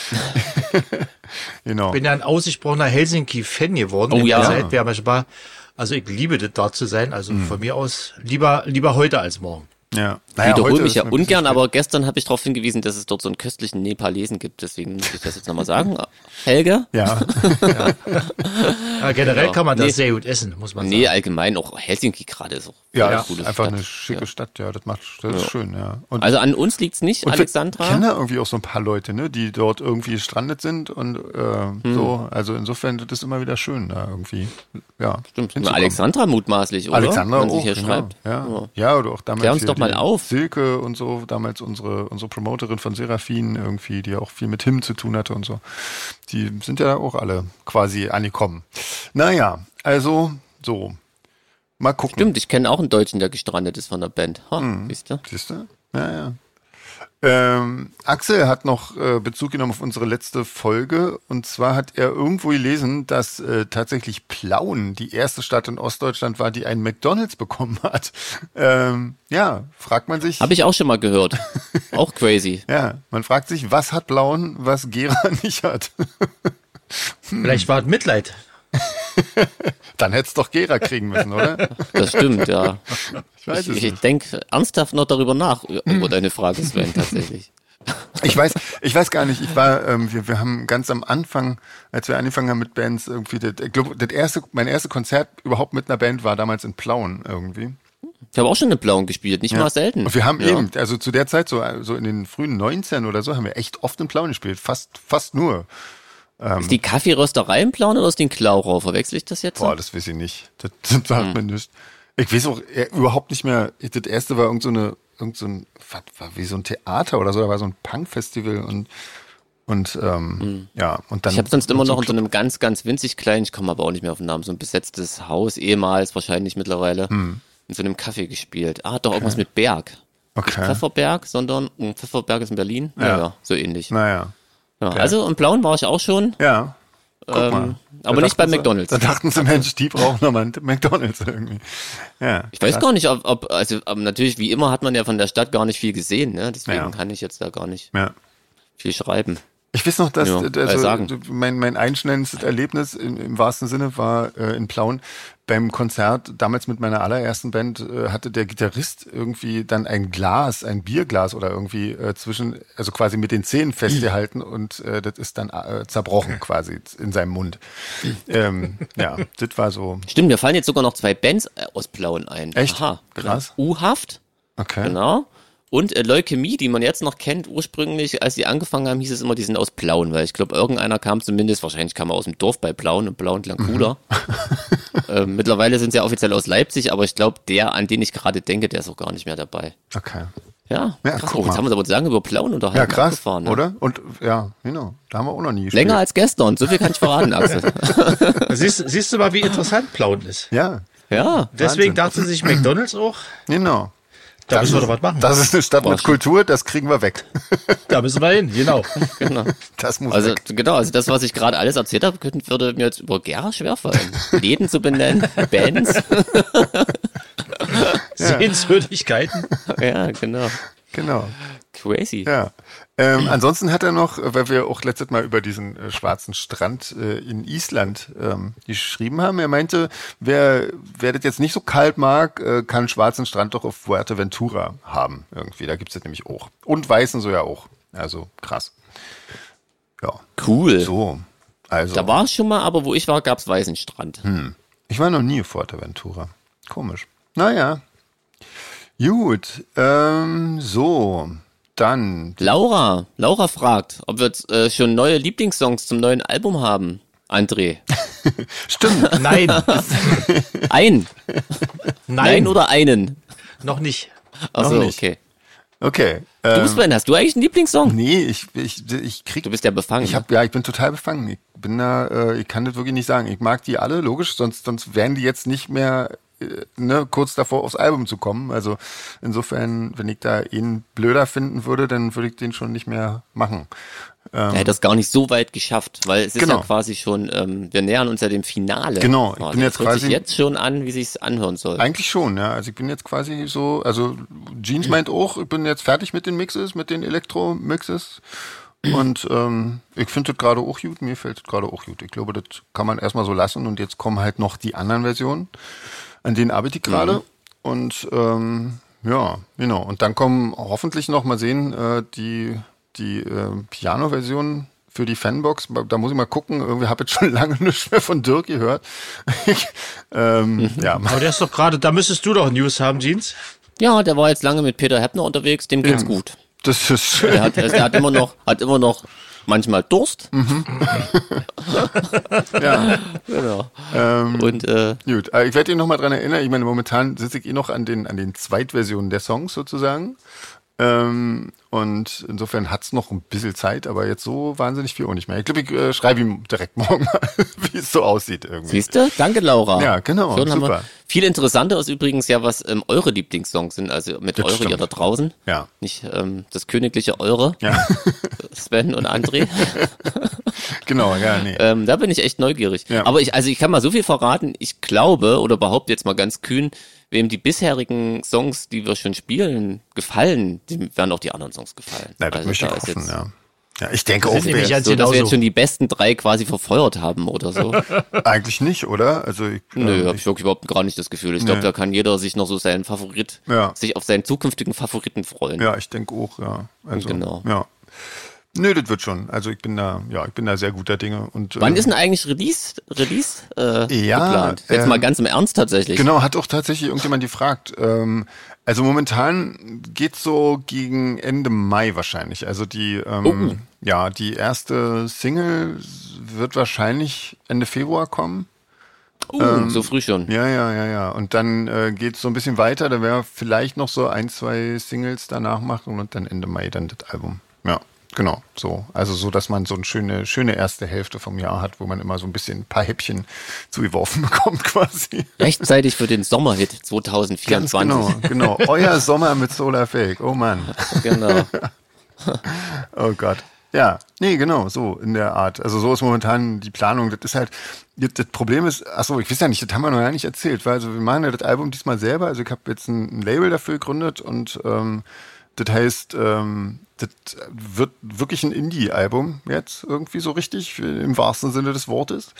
genau. bin ja ein ausgesprochener Helsinki-Fan geworden. Oh ja. Zeit. Wir haben ja schon mal- also ich liebe das, dort zu sein. Also Mhm. von mir aus lieber, lieber heute als morgen. Ja. Ich Naja, wiederhole mich ja ungern, aber gestern habe ich darauf hingewiesen, dass es dort so einen köstlichen Nepalesen gibt. Deswegen muss ich das jetzt nochmal sagen. Helge? Ja, Ja, generell Genau. kann man das Nee. sehr gut essen, muss man Nee, sagen. allgemein auch Helsinki gerade ist auch ja, eine ist coole einfach Stadt. eine schicke Ja. Stadt, ja. Das macht, das ist schön, ja. Und Also an uns liegt's nicht, Und wir Alexandra. kennen da irgendwie auch so ein paar Leute, ne, die dort irgendwie gestrandet sind und äh, Hm. so. Also insofern das ist immer wieder schön, da irgendwie. Ja, Stimmt. Alexandra mutmaßlich, oder? Alexandra Wenn sie auch, hier genau. schreibt. Ja. ja, oder auch damals Klär uns hier doch mal auf. Silke und so, damals unsere unsere Promoterin von Seraphin irgendwie, die auch viel mit Him zu tun hatte und so. Die sind ja auch alle quasi angekommen. Naja, also so. Mal gucken. Stimmt, ich kenne auch einen Deutschen, der gestrandet ist von der Band. Ha, Hm. siehst du? Siehst du? Ja, ja. Ähm, Axel hat noch äh, Bezug genommen auf unsere letzte Folge und zwar hat er irgendwo gelesen, dass äh, tatsächlich Plauen die erste Stadt in Ostdeutschland war, die einen McDonalds bekommen hat. Ähm, ja, fragt man sich. Habe ich auch schon mal gehört. auch crazy. Ja, man fragt sich, was hat Plauen, was Gera nicht hat. Vielleicht war es Mitleid. Dann hätte es doch Gera kriegen müssen, oder? Das stimmt, ja. Ich weiß Ich, ich denke ernsthaft noch darüber nach, über deine Frage, Sven, tatsächlich. Ich weiß, ich weiß gar nicht. Ich war, ähm, wir, wir haben ganz am Anfang, als wir angefangen haben mit Bands, irgendwie, das, ich glaube, das erste, mein erstes Konzert überhaupt mit einer Band war damals in Plauen irgendwie. Ich habe auch schon eine Blauen gespielt, nicht mal selten. Und wir haben ja. eben, also zu der Zeit, so, so in den frühen 19 oder so, haben wir echt oft in Plauen gespielt. Fast, fast nur. Ähm, ist die Kaffeerösterei im Plan oder ist die ein Klaurohr? Verwechsel ich das jetzt? Boah, das weiß ich nicht. Das, das sagt Hm. mir nicht. Ich weiß auch äh, überhaupt nicht mehr. Das erste war irgend so eine, irgend so ein, was war wie so ein Theater oder so, da war so ein Punk-Festival und und ähm, ja, und dann. Ich habe sonst immer noch in so einem ganz, ganz winzig kleinen, ich komme aber auch nicht mehr auf den Namen, so ein besetztes Haus, ehemals wahrscheinlich mittlerweile, Hm. in so einem Café gespielt. Ah, doch, irgendwas mit Berg. Nicht Okay. Pfefferberg, sondern hm, Pfefferberg ist in Berlin. Ja, Ja. ja so ähnlich. Naja. Ja, also im Blauen war ich auch schon, Ja. Ähm, aber nicht bei dachten sie- McDonalds. Da dachten sie, Mensch, die brauchen nochmal McDonalds irgendwie. Ja. Ich weiß gar nicht, ob, ob also aber natürlich, wie immer hat man ja von der Stadt gar nicht viel gesehen, ne? Deswegen Ja. kann ich jetzt da gar nicht Ja. viel schreiben. Ich weiß noch, dass Ja, also, mein, mein einschneidendes Erlebnis im, im wahrsten Sinne war äh, in Plauen beim Konzert, damals mit meiner allerersten Band, äh, hatte der Gitarrist irgendwie dann ein Glas, ein Bierglas oder irgendwie äh, zwischen, also quasi mit den Zähnen festgehalten und äh, das ist dann äh, zerbrochen quasi in seinem Mund. ähm, ja, das war so. Stimmt, mir fallen jetzt sogar noch zwei Bands äh, aus Plauen ein. Echt? Aha, Krass. U-Haft, Okay. genau. Und äh, Leukämie, die man jetzt noch kennt, ursprünglich, als die angefangen haben, hieß es immer, die sind aus Plauen, weil ich glaube, irgendeiner kam zumindest, wahrscheinlich kam er aus dem Dorf bei Plauen und Plauen klang cooler. ähm, mittlerweile sind sie ja offiziell aus Leipzig, aber ich glaube, der, an den ich gerade denke, der ist auch gar nicht mehr dabei. Okay. Ja, Ja, krass. Oh, jetzt haben wir uns aber lange über Plauen unterhalten. Ja, krass, ne? oder? Und ja, genau. Da haben wir auch noch nie gespielt. Länger als gestern, so viel kann ich verraten, Axel. Siehst, siehst du mal, wie interessant Plauen ist. Ja, ja, Deswegen Wahnsinn. dachte sich McDonalds auch, genau. Da müssen wir ist- doch was machen. Das ist eine Stadt mit Kultur, das kriegen wir weg. Da müssen wir hin, genau. genau. Das muss Also weg. genau, also das, was ich gerade alles erzählt habe, könnte, würde mir jetzt über Gera schwerfallen. Läden zu benennen, Bands. Sehenswürdigkeiten. ja, genau. Genau. Crazy. Ja. Ähm, ansonsten hat er noch, weil wir auch letztes Mal über diesen äh, schwarzen Strand äh, in Island ähm, geschrieben haben, er meinte, wer, wer das jetzt nicht so kalt mag, äh, kann schwarzen Strand doch auf Fuerteventura haben. Irgendwie, da gibt's das nämlich auch. Und weißen so ja auch. Also krass. Ja, Cool. so. Also, Da war es schon mal, aber wo ich war, gab's Weißenstrand. ich war noch nie auf Fuerteventura. Komisch. Naja. Gut, ähm, so. Dann Laura, Laura fragt, ob wir jetzt äh, schon neue Lieblingssongs zum neuen Album haben. André. Stimmt. Nein, Ein. nein, Nein oder einen? noch nicht. Achso, nicht. okay. Okay. Du, ähm, Sven, hast du eigentlich einen Lieblingssong? Nee, ich, ich, ich krieg. Du bist ja befangen. Ich ne? hab, ja, ich bin total befangen. Ich bin da, äh, ich kann das wirklich nicht sagen. Ich mag die alle, logisch, sonst, sonst wären die jetzt nicht mehr ne, kurz davor aufs Album zu kommen. Also insofern, wenn ich da ihn blöder finden würde, dann würde ich den schon nicht mehr machen. Er hätte das gar nicht so weit geschafft, weil es ist Genau. ja quasi schon, ähm, wir nähern uns ja dem Finale. Genau, ich quasi. bin jetzt Es hört sich quasi- jetzt schon an, wie sich's anhören soll. Eigentlich schon, ja. Also ich bin jetzt quasi so, also Jeans meint auch, ich bin jetzt fertig mit den Mixes, mit den Elektro-Mixes. Und ähm, ich finde das gerade auch gut, mir fällt das gerade auch gut. Ich glaube, das kann man erstmal so lassen und jetzt kommen halt noch die anderen Versionen, an denen arbeite ich gerade. Und ähm, ja, genau. Und dann kommen hoffentlich noch mal sehen, äh, die, die äh, Piano-Version für die Fanbox. Da muss ich mal gucken. Irgendwie habe ich schon lange nichts mehr von Dirk gehört. Ähm, ja, Aber der ist doch gerade, da müsstest du doch News haben, Jeans. Ja, der war jetzt lange mit Peter Heppner unterwegs, dem geht's Ja. gut. das ist schön. Der hat, der hat immer noch, hat immer noch manchmal Durst. Mhm. Ja. Genau. Ähm, Und äh, Gut, äh, ich werde ihn nochmal dran erinnern. Ich meine, momentan sitze ich eh noch an den, an den Zweitversionen der Songs sozusagen. Ähm, und insofern hat's noch ein bisschen Zeit, aber jetzt so wahnsinnig viel auch nicht mehr. Ich glaube, ich äh, schreibe ihm direkt morgen mal, wie es so aussieht irgendwie. siehst du? Danke, Laura. Ja, genau, Schon super. viel interessanter ist übrigens ja, was ähm, eure Lieblingssongs sind. Also mit Das eure stimmt. ihr da draußen. Ja. Nicht ähm, das königliche Eure, Ja, Sven und André. genau, ja, nee. Ähm, da bin ich echt neugierig. Ja. Aber ich, also ich kann mal so viel verraten. Ich glaube oder behaupte jetzt mal ganz kühn, wem die bisherigen Songs, die wir schon spielen, gefallen, dem werden auch die anderen Songs gefallen. Na, das Also möchte ich da ist hoffen, jetzt ja. Ja, ich denke sind auch, wer, ganz- so, dass wir genauso. jetzt schon die besten drei quasi verfeuert haben oder so. eigentlich nicht, oder? Also ich, Nö, ähm, hab ich wirklich überhaupt gar nicht das Gefühl. Ich glaube, da kann jeder sich noch so seinen Favorit, Ja. sich auf seinen zukünftigen Favoriten freuen. Ja, ich denke auch, ja. Also, Genau. Ja. Nö, das wird schon. Also ich bin da, ja, ich bin da sehr guter Dinge. Und, Wann äh, ist denn eigentlich Release, Release äh, Ja, geplant? Jetzt ähm, mal ganz im Ernst tatsächlich. Genau, hat auch tatsächlich irgendjemand gefragt. Ähm, also momentan geht's so gegen Ende Mai wahrscheinlich. Also die, ähm, Oh. ja, die erste Single wird wahrscheinlich Ende Februar kommen. Uh, so früh schon. ähm, Ja, ja, ja, ja. Und dann äh, geht's so ein bisschen weiter. Da werden wir vielleicht noch so ein, zwei Singles danach machen und dann Ende Mai dann das Album. Ja, genau. So. Also so, dass man so eine schöne, schöne erste Hälfte vom Jahr hat, wo man immer so ein bisschen ein paar Häppchen zugeworfen bekommt quasi. Rechtzeitig für den Sommerhit Ganz 2024. genau, genau. Euer Sommer mit Solar Fake. Oh Mann. genau. Oh Gott. Ja, nee, genau, so in der Art. Also so ist momentan die Planung. Das ist halt, das Problem ist, ach so, ich weiß ja nicht, das haben wir noch gar nicht erzählt, weil also wir machen ja das Album diesmal selber. Also ich habe jetzt ein, ein Label dafür gegründet und ähm, das heißt, ähm, das wird wirklich ein Indie-Album jetzt irgendwie so richtig, im wahrsten Sinne des Wortes.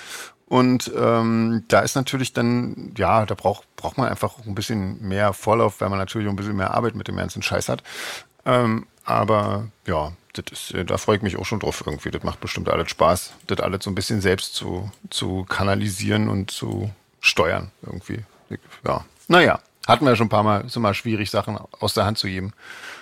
Und ähm, da ist natürlich dann, ja, da braucht, braucht man einfach ein bisschen mehr Vorlauf, weil man natürlich ein bisschen mehr Arbeit mit dem ganzen Scheiß hat. Ähm, aber ja, ist, äh, da freue ich mich auch schon drauf irgendwie. Das macht bestimmt alles Spaß, das alles so ein bisschen selbst zu, zu kanalisieren und zu steuern irgendwie. Ja, naja, hatten wir ja schon ein paar Mal, ist immer schwierig, Sachen aus der Hand zu geben.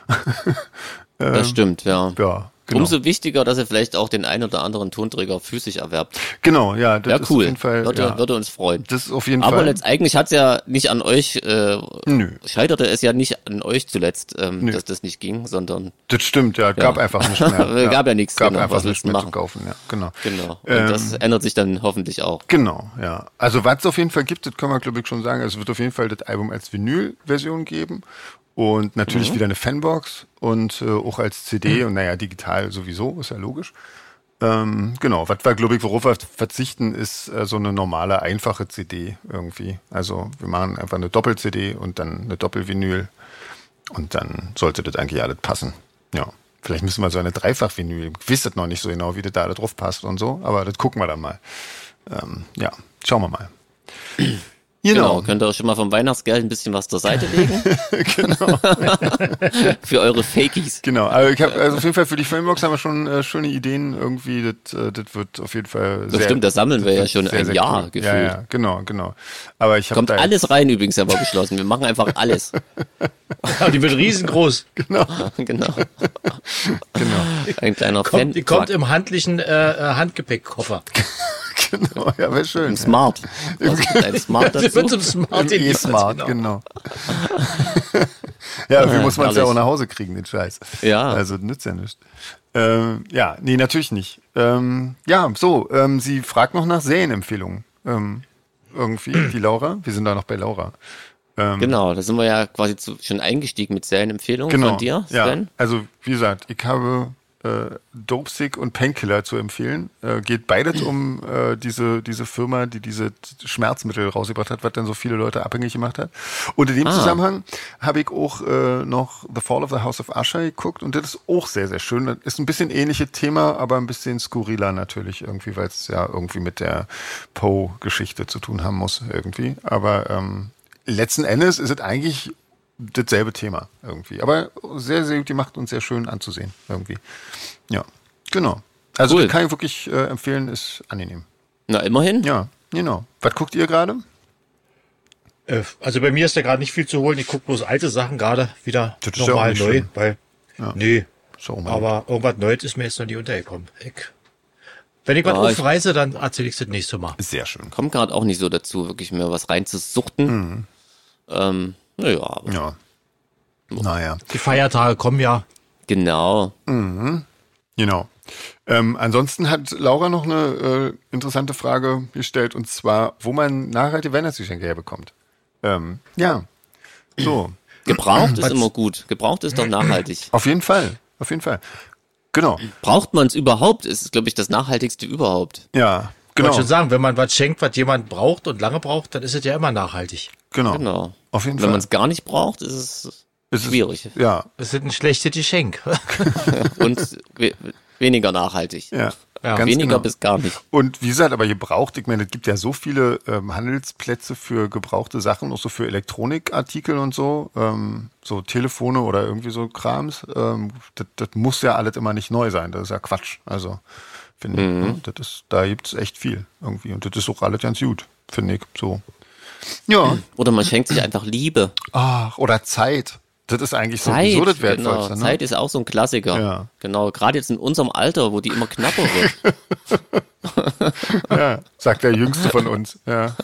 Das stimmt, ja. Ja, genau. Umso wichtiger, dass ihr vielleicht auch den ein oder anderen Tonträger physisch erwerbt. Genau, ja, das Ja, ist cool. auf jeden Fall. würde, ja, würde uns freuen. das ist auf jeden Aber Fall. letzt, eigentlich hat's ja nicht an euch, äh, Nö. scheiterte es ja nicht an euch zuletzt, ähm, dass das nicht ging, sondern Das stimmt, ja, gab einfach nicht mehr. Gab ja nichts, Gab genau. einfach Was nichts mehr zu machen? kaufen, ja, genau. genau. Und Ähm, das ändert sich dann hoffentlich auch. Genau, ja. Also was es auf jeden Fall gibt, das können wir glaube ich schon sagen. Es wird auf jeden Fall das Album als Vinyl-Version geben und natürlich Mhm. wieder eine Fanbox und äh, auch als CD und naja, digital sowieso, ist ja logisch. Ähm, genau, was wir glaube ich, worauf wir verzichten, ist äh, so eine normale, einfache CD irgendwie. Also wir machen einfach eine Doppel-CD und dann eine Doppel-Vinyl und dann sollte das eigentlich alles passen. Ja. Vielleicht müssen wir so eine Dreifach-Vinyl. Ich weiß das noch nicht so genau, wie das da drauf passt und so, aber das gucken wir dann mal. Ähm, ja, schauen wir mal. Genau. Könnt ihr euch schon mal vom Weihnachtsgeld ein bisschen was zur Seite legen? genau. Für eure Fakies. Genau, also ich habe also auf jeden Fall für die Filmbox haben wir schon äh, schöne Ideen irgendwie. Das, äh, das wird auf jeden Fall Das stimmt, das sammeln wir ja schon ein Jahr gefühlt. Ja, ja, genau, genau. Aber ich habe Kommt da alles rein übrigens, haben wir beschlossen. Wir machen einfach alles. Ja, die wird riesengroß. genau. genau. Ein kleiner Fan. Kommt, die kommt im handlichen äh, äh, Handgepäckkoffer. genau, ja, wäre schön. Im Smart. Ist ein Smart Sie wird dazu? zum Smart Im E-Smart, genau. ja, wie muss man es ja auch nach Hause kriegen, den Scheiß. Ja. Also nützt ja nichts. Ähm, ja, nee, natürlich nicht. Ähm, ja, so, ähm, sie fragt noch nach Serienempfehlungen. Ähm, irgendwie, die Laura. Wir sind da noch bei Laura. Ähm, Genau, da sind wir ja quasi zu, schon eingestiegen mit Serienempfehlungen genau. von dir, ja, Sven. also wie gesagt, ich habe äh, Dopesick und Painkiller zu empfehlen. Äh, geht beides um äh, diese, diese Firma, die diese Schmerzmittel rausgebracht hat, was dann so viele Leute abhängig gemacht hat. Und in dem Ah. Zusammenhang habe ich auch äh, noch The Fall of the House of Usher geguckt und das ist auch sehr, sehr schön. Das ist ein bisschen ähnliches Thema, aber ein bisschen skurriler natürlich irgendwie, weil es ja irgendwie mit der Poe-Geschichte zu tun haben muss irgendwie. Aber ähm, letzten Endes ist es eigentlich dasselbe Thema irgendwie. Aber sehr, sehr gut gemacht und sehr schön anzusehen irgendwie. Ja, genau. Also Cool. kann ich wirklich äh, empfehlen, ist angenehm. Na, immerhin. Ja, genau. Was guckt ihr gerade? Äh, Also bei mir ist da gerade nicht viel zu holen. Ich gucke bloß alte Sachen gerade wieder Das ja nochmal nicht neu. schlimm. Weil, nee, So, mal. aber irgendwas Neues ist mir jetzt noch nie untergekommen. Ich, wenn ich was Ja, ich- aufreiße, dann erzähle ich es das nächste Mal. sehr schön. Kommt gerade auch nicht so dazu, wirklich mehr was reinzusuchten. Ähm, naja, aber Mhm. Ja. Naja, Die Feiertage kommen ja. genau. genau. Ähm, ansonsten hat Laura noch eine äh, interessante Frage gestellt und zwar, wo man nachhaltige Weihnachtsgeschenke herbekommt. Ähm, ja, so. Gebraucht ist immer gut. Gebraucht ist doch nachhaltig. Auf jeden Fall. Auf jeden Fall. Genau. Braucht man es überhaupt? Ist, glaube ich, das nachhaltigste überhaupt. Ja, genau. wollte schon sagen, wenn man was schenkt, was jemand braucht und lange braucht, dann ist es ja immer nachhaltig. Genau. Genau. Auf jeden Wenn Fall. man es gar nicht braucht, ist es Es ist- schwierig. Ja, Das ist ein schlechtes Geschenk. und we weniger nachhaltig. ja. ja. Ganz Weniger genau. bis gar nicht. Und wie gesagt, aber gebraucht, ich meine, es gibt ja so viele ähm, Handelsplätze für gebrauchte Sachen, auch so für Elektronikartikel und so, ähm, so Telefone oder irgendwie so Krams. Ähm, das, das muss ja alles immer nicht neu sein. Das ist ja Quatsch. Also finde mhm. ich, ne? das ist, da gibt's echt viel irgendwie. Und das ist auch alles ganz gut, finde ich. So. Ja. Oder man schenkt sich einfach Liebe. Ach, oder Zeit. Das ist eigentlich Zeit, so das Wertvollste. Genau. Ne? Zeit ist auch so ein Klassiker. Ja. Genau, gerade jetzt in unserem Alter, wo die immer knapper wird. ja, sagt der Jüngste von uns. Ja,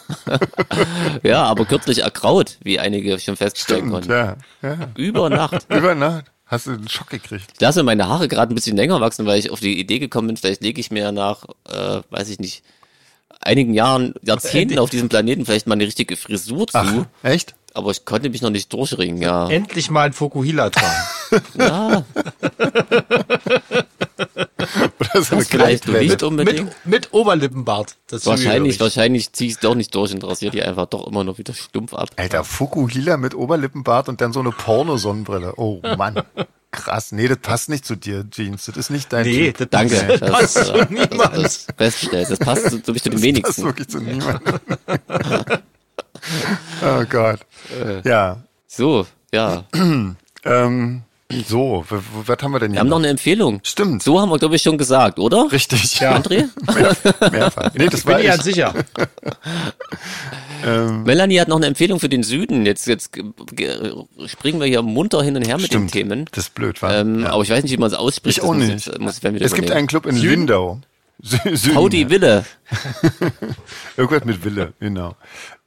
ja aber kürzlich ergraut, wie einige schon feststellen Stimmt, konnten. Ja, ja. Über Nacht. Über Nacht. Hast du einen Schock gekriegt? Ich lasse meine Haare gerade ein bisschen länger wachsen, weil ich auf die Idee gekommen bin, vielleicht lege ich mir nach, äh, weiß ich nicht, einigen Jahren, Jahrzehnten auf diesem Planeten vielleicht mal eine richtige Frisur zu. Ach, echt? Aber ich konnte mich noch nicht durchringen, ja. Endlich mal ein Fokuhila tragen. ja. Oder so das vielleicht du nicht unbedingt. Mit, mit Oberlippenbart. Das wahrscheinlich, wahrscheinlich zieh ich es doch nicht durch und rasiere die einfach doch immer noch wieder stumpf ab. Alter, Fukuhila mit Oberlippenbart und dann so eine Pornosonnenbrille. Oh Mann. Krass, nee, das passt nicht zu dir, Jeans. Das ist nicht dein Nee, typ. das danke. Das passt zu niemandem. Das, das, feststellt. das passt so, so zu den wenigsten. Das passt wirklich zu niemandem. oh Gott. Äh, ja. So, ja. ähm, so, was haben wir denn hier? Wir haben noch eine Empfehlung. Stimmt. So haben wir, glaube ich, schon gesagt, oder? Richtig, ja. André? Mehr, mehrfach. Nee, das ich war bin ich ganz sicher. ähm, Melanie hat noch eine Empfehlung für den Süden. Jetzt, jetzt springen wir hier munter hin und her mit Stimmt. den Themen. Das ist blöd, war. Ähm, ja. Aber ich weiß nicht, wie man es ausspricht. Ich auch nicht. Jetzt, muss, es gibt einen Club in Süden? Lindau. Süden. Howdy Wille. Irgendwas mit Wille, genau.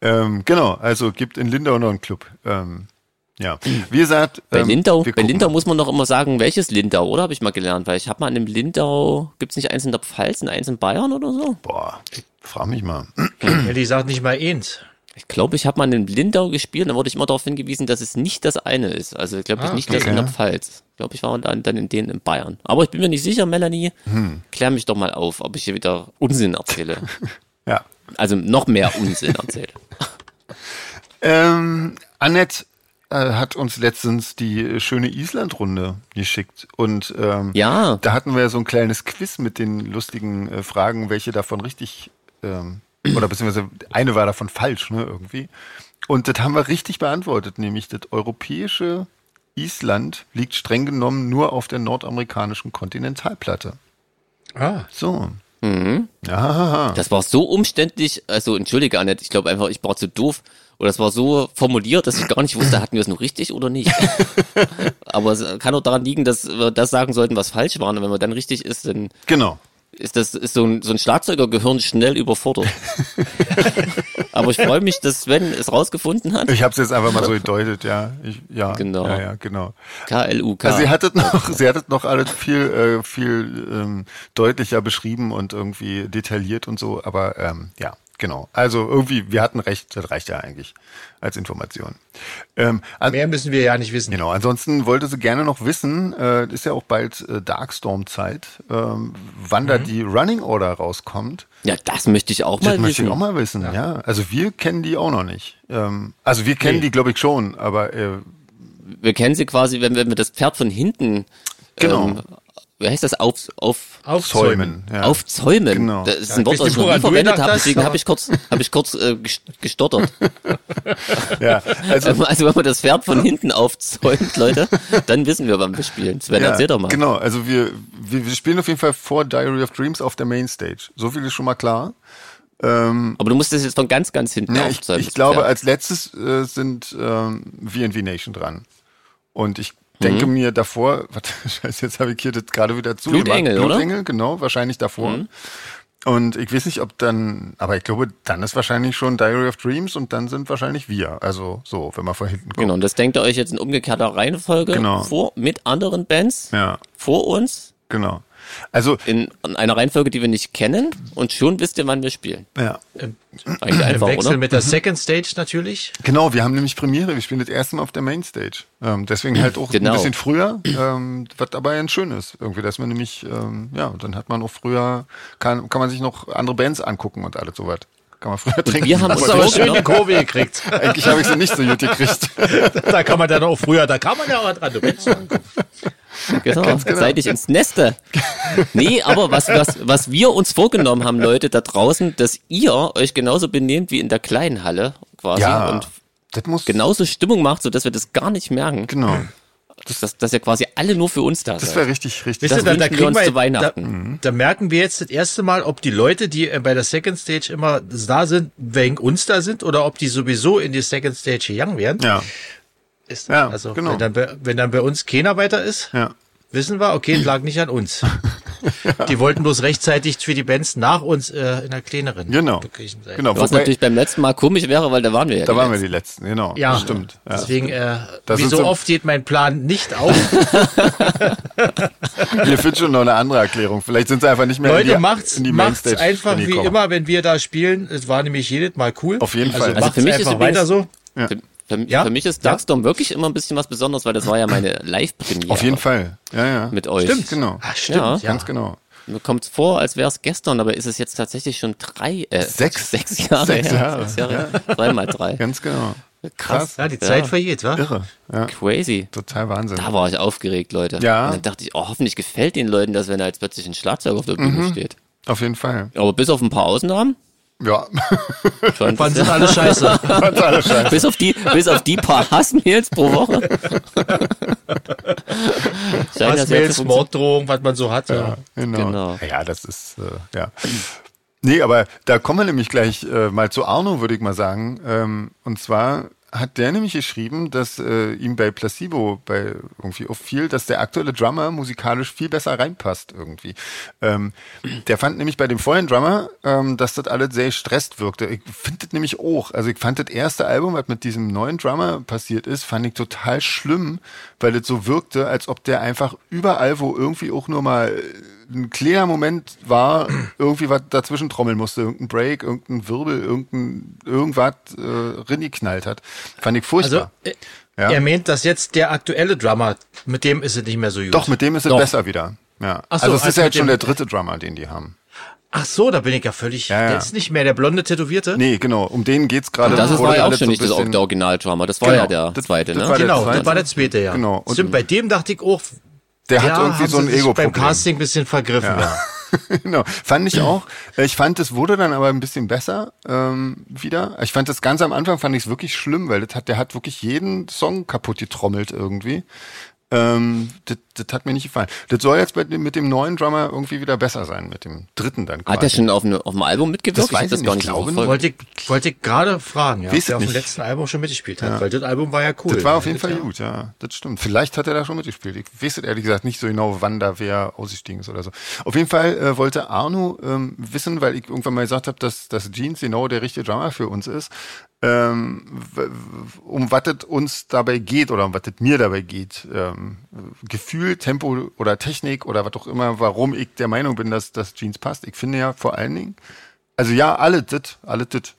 Ähm, genau, also gibt in Lindau noch einen Club. Ähm, ja, wie gesagt. Bei ähm, Lindau, bei Lindau muss man doch immer sagen, welches Lindau, oder? Habe ich mal gelernt, weil ich habe mal in einem Lindau, gibt es nicht eins in der Pfalz und eins in Bayern oder so? Boah, frag mich mal. Ja, die sagt nicht mal eins. Ich glaube, ich habe mal in einem Lindau gespielt, da wurde ich immer darauf hingewiesen, dass es nicht das eine ist. Also glaube ich ah, nicht okay. das in der Pfalz. Ich glaube, ich war dann, dann in denen in Bayern. Aber ich bin mir nicht sicher, Melanie. Hm. Klär mich doch mal auf, ob ich hier wieder Unsinn erzähle. ja. Also noch mehr Unsinn erzähle. ähm, Annette hat uns letztens die schöne Island-Runde geschickt. Und ähm, ja. da hatten wir so ein kleines Quiz mit den lustigen äh, Fragen, welche davon richtig ähm, oder beziehungsweise eine war davon falsch, ne, irgendwie. Und das haben wir richtig beantwortet, nämlich das europäische Island liegt streng genommen nur auf der nordamerikanischen Kontinentalplatte. Ah. So. Mhm. Ja. Das war so umständlich, also entschuldige Annette, ich glaube einfach, ich war zu doof. Oder es war so formuliert, dass ich gar nicht wusste, hatten wir es nur richtig oder nicht. Aber es kann auch daran liegen, dass wir das sagen sollten, was falsch war. Und wenn man dann richtig ist, dann genau ist das ist so ein, so ein Schlagzeugergehirn schnell überfordert. Aber ich freue mich, dass Sven es rausgefunden hat. Ich habe es jetzt einfach mal so gedeutet, ja. Ich, ja, genau. Ja, ja, genau. K-L-U-K. Also sie hattet noch, sie hattet noch alles viel, äh, viel ähm, deutlicher beschrieben und irgendwie detailliert und so, aber ähm, ja, Genau. Also irgendwie, wir hatten recht, das reicht ja eigentlich als Information. Ähm, an, Mehr müssen wir ja nicht wissen. Genau. Ansonsten wollte sie gerne noch wissen, äh, ist ja auch bald äh, Darkstorm-Zeit, ähm, wann mhm. da die Running Order rauskommt. Ja, das möchte ich auch das mal wissen. Das möchte ich auch mal wissen, ja. ja. Also wir kennen die auch noch nicht. Ähm, also wir kennen nee. die, glaube ich, schon, aber äh, wir kennen sie quasi, wenn, wenn wir das Pferd von hinten genau. ähm, wie heißt das, auf, auf, aufzäumen. Ja. Aufzäumen. Genau. Das ist ein Wort, das ich noch nie verwendet habe, deswegen habe ich kurz, habe ich kurz äh, gestottert. ja, also, ähm, also wenn man das Pferd von hinten aufzäumt, Leute, dann wissen wir, wann wir spielen. Sven, ja, erzähl doch mal. Genau, also wir, wir, wir spielen auf jeden Fall vor Diary of Dreams auf der Mainstage. So viel ist schon mal klar. Ähm, Aber du musst das jetzt von ganz, ganz hinten ja, aufzäumen. Ich, ich glaube, als letztes äh, sind ähm, VNV Nation dran. Und ich denke mhm. mir davor, warte, scheiße, jetzt habe ich hier das gerade wieder zu. Blutengel, oder? Blutengel, genau, wahrscheinlich davor. Mhm. Und ich weiß nicht, ob dann, aber ich glaube, dann ist wahrscheinlich schon Diary of Dreams und dann sind wahrscheinlich wir. Also so, wenn man von hinten kommt. Genau, und das denkt ihr euch jetzt in umgekehrter Reihenfolge genau. vor, mit anderen Bands ja. vor uns. Genau. Also in, in, einer Reihenfolge, die wir nicht kennen und schon wisst ihr, wann wir spielen. Ja. Eigentlich einfach, Im Wechsel oder? mit der mhm. Second Stage natürlich. Genau, wir haben nämlich Premiere. Wir spielen das erste Mal auf der Main Stage. Ähm, deswegen halt auch genau. ein bisschen früher, ähm, was aber ein schönes irgendwie, dass man nämlich, ähm, ja, dann hat man auch früher, kann, kann man sich noch andere Bands angucken und alles sowas kann man früher trinken. Wir haben uns aber schön die Kurve gekriegt. Eigentlich habe ich sie nicht so gut gekriegt. da kann man dann auch früher, da kann man ja auch dran, du Genau, genau. seid ich ins Neste. Nee, aber was, was, was wir uns vorgenommen haben, Leute da draußen, dass ihr euch genauso benehmt wie in der kleinen Halle quasi Ja, und das muss, genauso Stimmung macht, sodass wir das gar nicht merken. genau. Dass, dass, dass ihr quasi alle nur für uns da Das seid. wäre richtig, richtig. Das da, da wir uns wir, zu Weihnachten. Da, Mhm. da merken wir jetzt das erste Mal, ob die Leute, die äh, bei der Second Stage immer da sind, wegen uns da sind oder ob die sowieso in die Second Stage gegangen werden. ja, Ist, Ja, also genau. wenn, dann bei, wenn dann bei uns keiner weiter ist, ja. wissen wir, okay, lag nicht an uns. Die wollten bloß rechtzeitig für die Bands nach uns äh, in der kleineren Genau. Genau. Was Wobei, natürlich beim letzten Mal komisch wäre, weil da waren wir ja. da die waren wir Letzten. die Letzten, genau. Ja, Das stimmt. Ja. Deswegen, äh, Da wie so so- oft geht mein Plan nicht auf. Hier findet schon noch eine andere Erklärung. Vielleicht sind sie einfach nicht mehr in Leute, die, macht's, in die macht's Mainstage einfach wie reingekommen. immer, wenn wir da spielen. Es war nämlich jedes Mal cool. Auf jeden also Fall. Also für mich ist übrigens- weiter so. Ja. Für, Ja? für mich ist Ja? Darkstorm wirklich immer ein bisschen was Besonderes, weil das war ja meine Live-Premiere. Auf jeden Fall. Ja, ja. Mit euch. Stimmt, genau. Ah, stimmt, Ja. ja. Ganz genau. Mir kommt vor, als wäre es gestern, aber ist es jetzt tatsächlich schon drei, äh, Sechs. sechs Jahre Sechs her. Jahre, Sechs Jahre. Drei mal drei. Ganz genau. Krass. Ja, die Zeit Ja. vergeht, wa? Irre. Ja. Crazy. Total Wahnsinn. Da war ich aufgeregt, Leute. Ja. Und dann dachte ich, oh, hoffentlich gefällt den Leuten das, wenn da jetzt plötzlich ein Schlagzeug auf der Bühne Mhm. steht. Auf jeden Fall. Aber bis auf ein paar Ausnahmen, Ja. scheint Wann das sind alle scheiße? Ganz alles scheiße. bis auf die, bis auf die paar Hassmails pro Woche. scheint das Was ja Mails, zu funktionieren. Morddrohungen, was man so hat. Ja. Genau. Genau. Ja, das ist, äh, ja. Nee, aber da kommen wir nämlich gleich äh, mal zu Arno, würde ich mal sagen. Ähm, und zwar hat der nämlich geschrieben, dass äh, ihm bei Placebo bei irgendwie auffiel, dass der aktuelle Drummer musikalisch viel besser reinpasst irgendwie. Ähm, der fand nämlich bei dem vollen Drummer, ähm, dass das alles sehr stresst wirkte. Ich finde das nämlich auch. Also ich fand das erste Album, was mit diesem neuen Drummer passiert ist, fand ich total schlimm, weil es so wirkte, als ob der einfach überall, wo irgendwie auch nur mal ein kleiner Moment war, irgendwie was dazwischen trommeln musste, irgendein Break, irgendein Wirbel, irgendein irgendwas äh, ringeknallt hat. Fand ich Also, furchtbar. äh, Ja. er meint, dass jetzt der aktuelle Drummer, mit dem ist es nicht mehr so gut. Doch, mit dem ist es Doch. besser wieder. Ja. Ach so, also es ist als ja jetzt schon der dritte Drummer, den die haben. Ach so, da bin ich ja völlig. Ja, ja. Der ist nicht mehr der blonde Tätowierte. Nee, genau, um den geht's gerade. Das war ja auch alles schon so nicht das, bisschen- der Original-Drummer. Das war Genau, ja der das- zweite, das ne? Genau, zweite. das war der zweite, ja. Genau. Und- Stimmt, bei dem dachte ich auch, Der ja, hat irgendwie so ein Ego-Problem. beim Casting ein bisschen vergriffen. Ja. genau. Fand ich auch. Ich fand, es wurde dann aber ein bisschen besser ähm, wieder. Ich fand das ganz am Anfang fand ich es wirklich schlimm, weil das hat, der hat wirklich jeden Song kaputt getrommelt irgendwie. Ähm, das, das hat mir nicht gefallen. Das soll jetzt dem- mit dem neuen Drummer irgendwie wieder besser sein, mit dem dritten dann quasi. Hat er schon auf, eine, auf dem Album mitgewirkt? Das weiß hab das ich gar nicht, glaube so. Wollte ich, wollte ich gerade fragen, ja, Weiß ob der auf dem letzten Album schon mitgespielt hat, weil das Album war ja cool. Das war auf jeden Ja, Fall gut, ja. Das stimmt. Vielleicht hat er da schon mitgespielt. Ich weiß es ehrlich gesagt nicht so genau, wann da wer ausgestiegen ist oder so. Auf jeden Fall äh, wollte Arno ähm, wissen, weil ich irgendwann mal gesagt habe, dass, dass Jeans genau der richtige Drummer für uns ist, ähm, um was es uns dabei geht oder um was es mir dabei geht. Ähm, Gefühl, Tempo oder Technik oder was auch immer, warum ich der Meinung bin, dass, dass Jeans passt. Ich finde ja vor allen Dingen, also ja, alle das, alle das.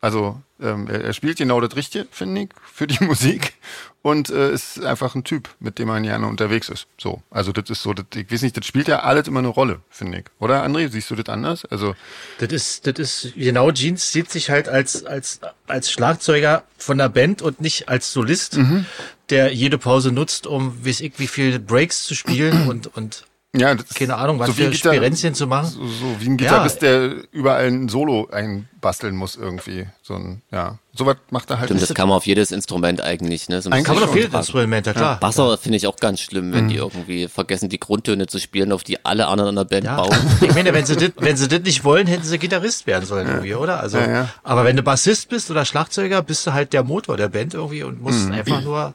Also ähm, er, er spielt genau das Richtige, finde ich, für die Musik und äh, ist einfach ein Typ, mit dem man gerne unterwegs ist. So, also das ist so, das, ich weiß nicht, das spielt ja alles immer eine Rolle, finde ich. Oder André, siehst du das anders? Also Das ist, das ist, genau, Jeans sieht sich halt als, als, als Schlagzeuger von der Band und nicht als Solist, Mhm. der jede Pause nutzt, um, weiß ich, wie viele Breaks zu spielen und, und, ja, keine Ahnung, was so wie für ein Gitar- Spirenzchen zu machen. So, so wie ein Gitarrist, der überall ein Solo einbasteln muss irgendwie. So ein, ja, sowas macht er halt Stimmt, das kann man auf jedes Instrument eigentlich, ne? So ein Kann man auf jedes Instrument, ja klar. Basser finde ich auch ganz schlimm, wenn die Mhm. irgendwie vergessen, die Grundtöne zu spielen, auf die alle anderen in der Band Ja. bauen. Ich meine, wenn sie das, wenn sie das nicht wollen, hätten sie Gitarrist werden sollen irgendwie, oder? Also, Ja, ja. aber wenn du Bassist bist oder Schlagzeuger, bist du halt der Motor der Band irgendwie und musst Mhm. einfach nur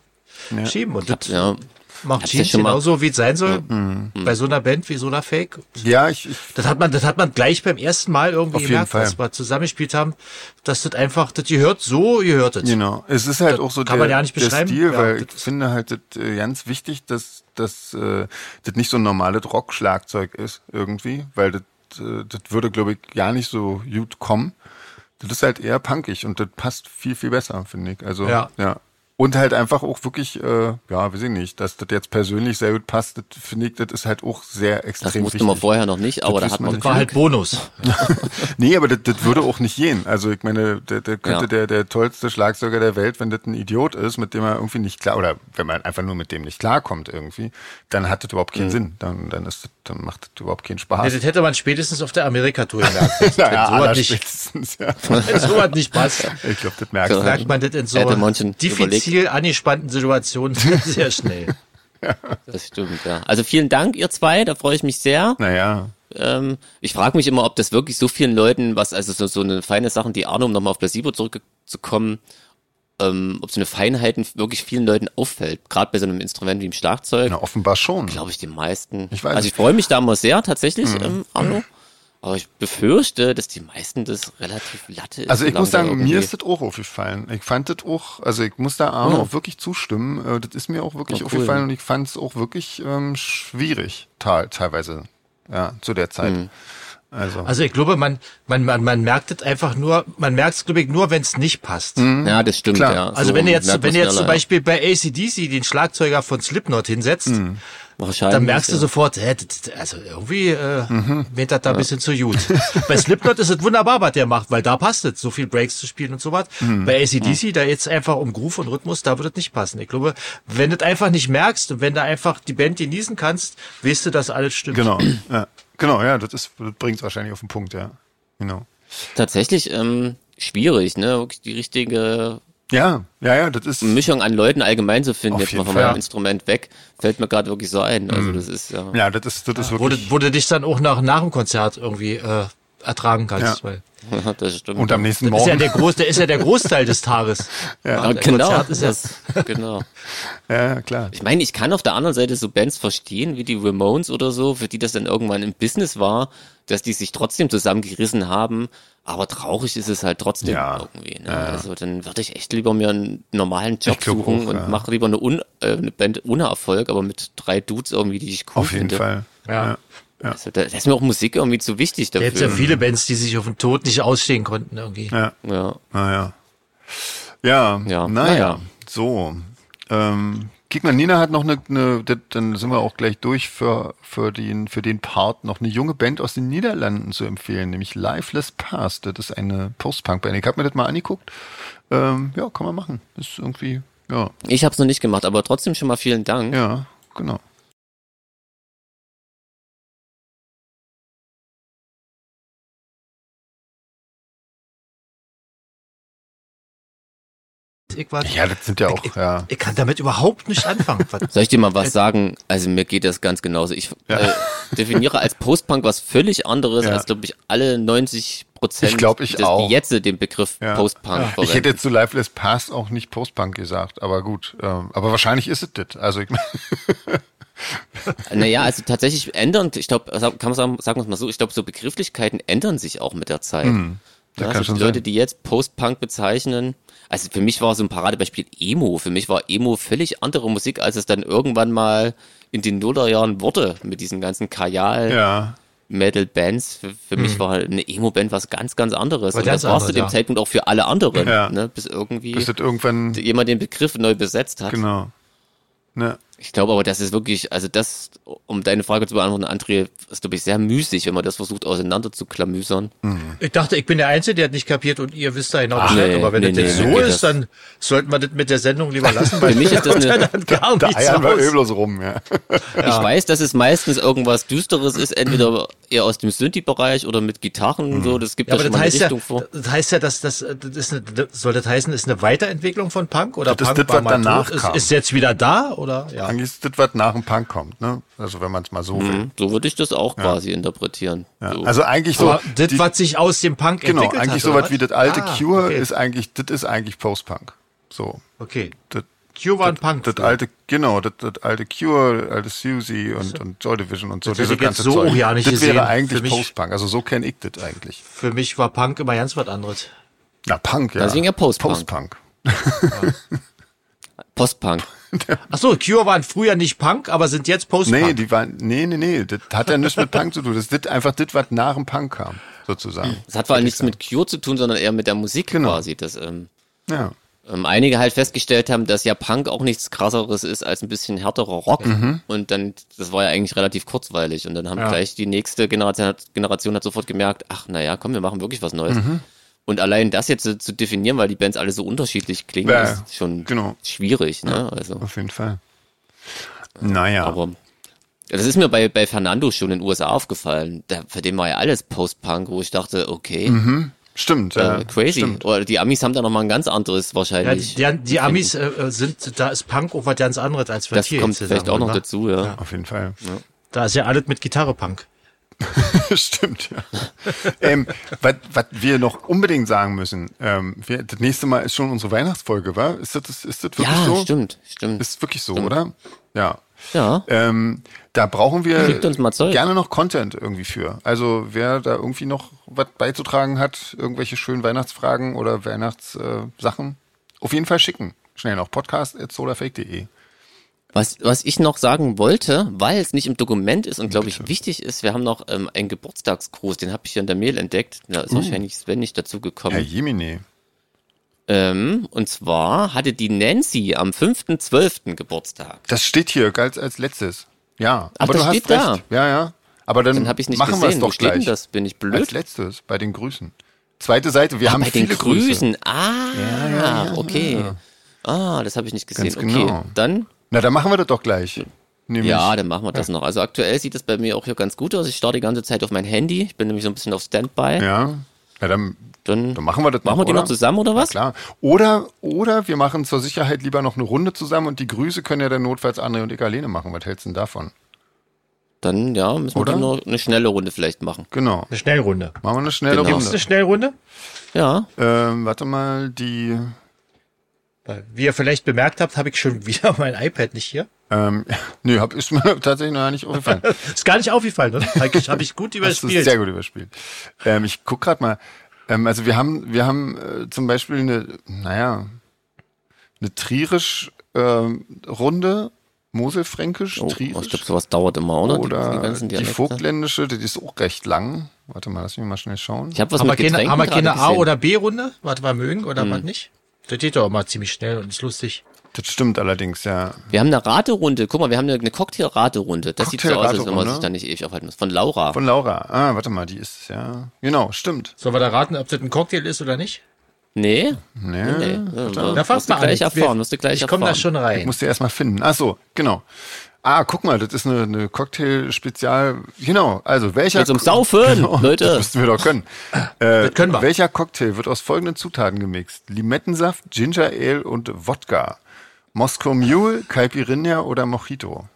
schieben. Und das Ja. Macht Jeans genauso, wie es sein soll. Mhm. Bei so einer Band wie so einer Fake. Ja, ich, ich Das hat man, das hat man gleich beim ersten Mal irgendwie gemerkt, Fall. als wir zusammengespielt haben, dass das einfach, das gehört so, gehört es. Genau. Es ist halt Das auch so kann der, man ja nicht der beschreiben. Stil, Ja, weil ich finde halt das, äh, ganz wichtig, dass, dass äh, das nicht so ein normales Rock-Schlagzeug ist irgendwie, weil das, äh, das würde, glaube ich, gar nicht so gut kommen. Das ist halt eher punkig und das passt viel, viel besser, finde ich. Also, Ja. ja. Und halt einfach auch wirklich, äh, ja, weiß ich nicht, dass das jetzt persönlich sehr gut passt, das finde ich, das ist halt auch sehr extrem Das wusste man vorher noch nicht, aber Das da hat man Das war halt Bonus. Nee, aber das, das würde auch nicht gehen. Also ich meine, der, der könnte Ja. der, der tollste Schlagzeuger der Welt, wenn das ein Idiot ist, mit dem er irgendwie nicht klar, oder wenn man einfach nur mit dem nicht klarkommt irgendwie, dann hat das überhaupt Mhm. keinen Sinn. Dann, dann ist das, dann macht das überhaupt keinen Ja, Spaß. das hätte man spätestens auf der Amerika-Tour gemerkt. naja, wenn sowas aller nicht, spätestens, ja. wenn sowas nicht passt, Ich glaube, das merkst Ja. du. merkt man das in so Hätte manchen diffizil angespannten Situationen sehr schnell. Das stimmt, ja. Also vielen Dank, ihr zwei, da freue ich mich sehr. Naja, Ähm, ich frage mich immer, ob das wirklich so vielen Leuten, was, also so, so eine feine Sachen, die Arno, um nochmal auf Placebo zurückzukommen, ähm, ob so eine Feinheiten wirklich vielen Leuten auffällt. Gerade bei so einem Instrument wie dem Schlagzeug, na, offenbar schon. glaube ich, den meisten. Ich weiß also ich freue mich da immer sehr, tatsächlich, ähm, Arno. Aber ich befürchte, dass die meisten das relativ latte ist. Also ich muss sagen, mir ist das auch aufgefallen. Ich fand das auch, also ich muss da Arno Ja. auch wirklich zustimmen. Äh, Das ist mir auch wirklich Ja, cool. aufgefallen und ich fand es auch wirklich ähm, schwierig, te- teilweise, ja, zu der Zeit. Mhm. Also, Also ich glaube, man, man, man, man merkt es einfach nur, man merkt es, glaube ich, nur, wenn es nicht passt. Ja, das stimmt, Klar. ja. Also So wenn du jetzt, wenn du man's jetzt zum Beispiel bei ACDC den Schlagzeuger von Slipknot hinsetzt, ja. Wahrscheinlich, dann merkst du ja. sofort, hä, also irgendwie äh, Mhm. wird das da ein bisschen zu gut. bei Slipknot ist es wunderbar, was der macht, weil da passt es, so viel Breaks zu spielen und so was. Mhm. Bei ACDC, da jetzt einfach um Groove und Rhythmus, da wird es nicht passen. Ich glaube, wenn du das einfach nicht merkst und wenn du einfach die Band genießen kannst, weißt du, dass alles stimmt. genau, ja, genau, ja, das ist, das bringt es wahrscheinlich auf den Punkt, ja, genau. Tatsächlich ähm, schwierig, ne? Wirklich die richtige Ja, ja, ja, das ist, Mischung an Leuten allgemein zu finden, jetzt mal von meinem Instrument weg, fällt mir gerade wirklich so ein. Also das ist ja. ja, das ist, das ist du, wirklich, wo du dich dann auch nach, nach dem Konzert irgendwie äh, ertragen kannst. Ja. Weil das stimmt. und am nächsten das ist ja Morgen, der, Groß, der ist ja der Großteil des Tages. ja, der genau, ja- das, genau. ja, klar. Ich meine, ich kann auf der anderen Seite so Bands verstehen, wie die Ramones oder so, für die das dann irgendwann im Business war, dass die sich trotzdem zusammengerissen haben. Aber traurig ist es halt trotzdem Ja. irgendwie. Ne? Also dann würde ich echt lieber mir einen normalen Job suchen auch, und ja. mache lieber eine, Un äh, eine Band ohne Erfolg, aber mit drei Dudes irgendwie, die ich cool Auf jeden finde. Fall. Ja. Also, da, da ist mir auch Musik irgendwie zu wichtig Da dafür. gibt's ja viele Bands, die sich auf den Tod nicht ausstehen konnten irgendwie. Ja, ja. naja. Ja, Ja, naja, so. Ähm, Kick mal, Nina hat noch eine, eine, dann sind wir auch gleich durch für, für, den, für den Part, noch eine junge Band aus den Niederlanden zu empfehlen, nämlich Lifeless Past. Das ist eine Post-Punk-Band. Ich habe mir das mal angeguckt. Ähm, ja, kann man machen. Ist irgendwie, ja, Ich habe es noch nicht gemacht, aber trotzdem schon mal vielen Dank. ja, genau. Ich, war, Ja, das sind ja auch, ich, ja. ich kann damit überhaupt nicht anfangen. Soll ich dir mal was sagen? Also mir geht das ganz genauso. Ich Ja. äh, definiere als Postpunk was völlig anderes, Ja. als glaube ich alle 90 Prozent, Ich ich die auch. jetzt den Begriff Ja. Postpunk Ich hätte jetzt zu Lifeless Past auch nicht Post-Punk gesagt, aber gut. Ähm, aber wahrscheinlich ist es das. Also ich Naja, also tatsächlich ändern, ich glaube, kann man sagen, sagen wir es mal so, ich glaube, so Begrifflichkeiten ändern sich auch mit der Zeit. Hm, ja, also die Leute, sein. die jetzt Post-Punk bezeichnen, also für mich war so ein Paradebeispiel Emo. Für mich war Emo völlig andere Musik, als es dann irgendwann mal in den Nullerjahren wurde, mit diesen ganzen Kajal. ja. Metal-Bands. Für, für mich war halt eine Emo-Band was ganz, ganz anderes. Und das war zu anderes, dem ja. Zeitpunkt auch für alle anderen, Ja. ne? bis irgendwie Bis irgendwann, jemand den Begriff neu besetzt hat. genau. Ne, Ich glaube aber, das ist wirklich, also das, um deine Frage zu beantworten, André, ist, glaube ich, sehr müßig, wenn man das versucht, auseinander zu klamüsern. Ich dachte, ich bin der Einzige, der hat nicht kapiert und ihr wisst da genau Bescheid. nee, Aber wenn nee, das nee, so nee, ist, das- dann sollten wir das mit der Sendung lieber lassen, weil Für mich ist das eine- dann gar da eiern wir öllos rum, ja. Ich weiß, dass es meistens irgendwas Düsteres ist, entweder eher aus dem Synthi-Bereich oder mit Gitarren und so, das gibt Ja, ja, aber schon das heißt ja, Richtung vor. das heißt ja, dass das, das ist eine, das soll das heißen, ist eine Weiterentwicklung von Punk oder Das ist Punk das, was mal danach. Ist, ist jetzt wieder da oder? Ja. Eigentlich ist das, was nach dem Punk kommt, ne? Also wenn man es mal so will. Mhm, So würde ich das auch quasi interpretieren. Ja. So. Also eigentlich so. Aber das, die- was sich aus dem Punk genau, entwickelt eigentlich hat, so was wie das alte Ah, Cure okay. ist eigentlich, das ist eigentlich Post-Punk. So. Okay. Das, Cure war ein Punk. das alte, genau, das, das alte Cure, alte Susie und, und Joy Division und so. Das jetzt ganze so Zeug. auch ja nicht das gesehen. wäre eigentlich Post-Punk. Also so kenne ich das eigentlich. Für mich war Punk immer ganz was anderes. Na, Punk, ja. Deswegen ja Post-Punk. Post-Punk. Postpunk. Ach so, Cure waren früher nicht Punk, aber sind jetzt Post-Punk. Nee, die waren, nee, nee, nee, das hat ja nichts mit Punk zu tun. Das ist einfach das, was nach dem Punk kam, sozusagen. Das hat vor allem nichts mit Cure zu tun, sondern eher mit der Musik Genau. quasi. Das, ähm, Ja. ähm, einige halt festgestellt haben, dass ja Punk auch nichts krasseres ist als ein bisschen härterer Rock. Mhm. Und dann, das war ja eigentlich relativ kurzweilig. Und dann haben Ja. gleich die nächste Generation, hat- Generation hat sofort gemerkt, ach naja, komm, wir machen wirklich was Neues. Mhm. Und allein das jetzt zu, zu definieren, weil die Bands alle so unterschiedlich klingen, Ja, ist schon genau. schwierig. Ne? Also, Auf jeden Fall. Naja. aber ja, das ist mir bei, bei Fernando schon in den USA aufgefallen. Da, für den war ja alles Post-Punk, wo ich dachte, okay, Stimmt, Mhm. ja. äh, crazy. Stimmt. Oder die Amis haben da nochmal ein ganz anderes Ja, wahrscheinlich. die, die, die Amis äh, äh, sind, da ist Punk auch was ganz anderes als wir das hier kommt jetzt vielleicht auch noch dazu, ja. Auf jeden Fall. Da ist ja alles mit Gitarre Punk. Stimmt, ja. ähm, was, wir noch unbedingt sagen müssen, ähm, wir, das nächste Mal ist schon unsere Weihnachtsfolge, wa? Ist das, ist das wirklich Ja, so? stimmt, stimmt. Ist wirklich so, oder? Ja. ja. Ähm, da brauchen wir gerne noch Content irgendwie für. Also wer da irgendwie noch was beizutragen hat, irgendwelche schönen Weihnachtsfragen oder Weihnachtssachen, äh, auf jeden Fall schicken. Schnell noch podcast.solarfake.de. Was, was ich noch sagen wollte, weil es nicht im Dokument ist und glaube ich wichtig ist, wir haben noch ähm, einen Geburtstagsgruß, den habe ich hier in der Mail entdeckt. Da ist wahrscheinlich Sven nicht dazu Herr gekommen. Jemine. Ähm, und zwar hatte die Nancy am 5.12. Geburtstag. Das steht hier als, als letztes. Ja, Ach, aber das du hast steht da. recht. Ja, ja. Aber dann, Dann habe ich nicht machen wir es doch gleich. das? Bin ich Als blöd? letztes bei den Grüßen. Zweite Seite, wir Ah, haben bei den viele Grüße. Grüßen. Ah, okay. Ah, das habe ich nicht gesehen. Ganz genau. Okay, dann Na, dann machen wir das doch gleich. Nämlich, Ja, dann machen wir das noch. Also aktuell sieht es bei mir auch hier ganz gut aus. Ich starte die ganze Zeit auf mein Handy. Ich bin nämlich so ein bisschen auf Standby. Ja. Na, dann, Dann, dann machen wir das machen noch, wir die oder? noch zusammen oder was? Klar. Oder, oder wir machen zur Sicherheit lieber noch eine Runde zusammen und die Grüße können ja dann notfalls André und ich alleine machen. Was hältst du denn davon? Dann, ja, müssen wir Oder? dann noch eine schnelle Runde vielleicht machen. Genau. Eine Schnellrunde. Machen wir eine schnelle Genau. Ist eine Runde. Schnellrunde? Ja, Ähm, warte mal, die, Wie ihr vielleicht bemerkt habt, habe ich schon wieder mein iPad nicht hier. ähm, nö, hab, ist mir tatsächlich noch nicht aufgefallen. Ist gar nicht aufgefallen, oder? Habe ich, hab ich gut überspielt. sehr gut überspielt. Ähm, ich guck gerade mal. Ähm, also wir haben, wir haben äh, zum Beispiel eine, naja, eine Trierisch ähm, Runde, Moselfränkisch, oh, ich Trierisch. glaube, sowas dauert immer, oder? oder die, Dialekte. Vogtländische, die ist auch recht lang. Warte mal, lass mich mal schnell schauen. Ich habe was Haben wir mit keine, Getränken haben wir keine A- oder B-Runde? Was wir mögen oder Hm. was nicht? Das geht doch immer ziemlich schnell und ist lustig. Das stimmt allerdings, ja. Wir haben eine Raterunde. Guck mal, wir haben eine, eine Cocktail-Raterunde. Das sieht so aus, als wenn man Cocktail-Raterunde? sich da nicht ewig aufhalten muss. Von Laura. Von Laura. Ah, warte mal, die ist ja. Genau, stimmt. Sollen wir da raten, ob das ein Cocktail ist oder nicht? nee? Nee. Nee. Na, wirst fast du mal gleich an. erfahren, wirst du gleich ich komme erfahren. da schon rein. Ich musste erst mal finden. Ach so, genau. Ah, guck mal, das ist eine, eine Cocktail-Spezial. Genau, also welcher. Geht's um Saufen, Genau, Leute. Das müssten wir doch können. Äh, Das können wir. Welcher Cocktail wird aus folgenden Zutaten gemixt? Limettensaft, Ginger Ale und Wodka. Moskau Mule, Caipirinha oder Mojito?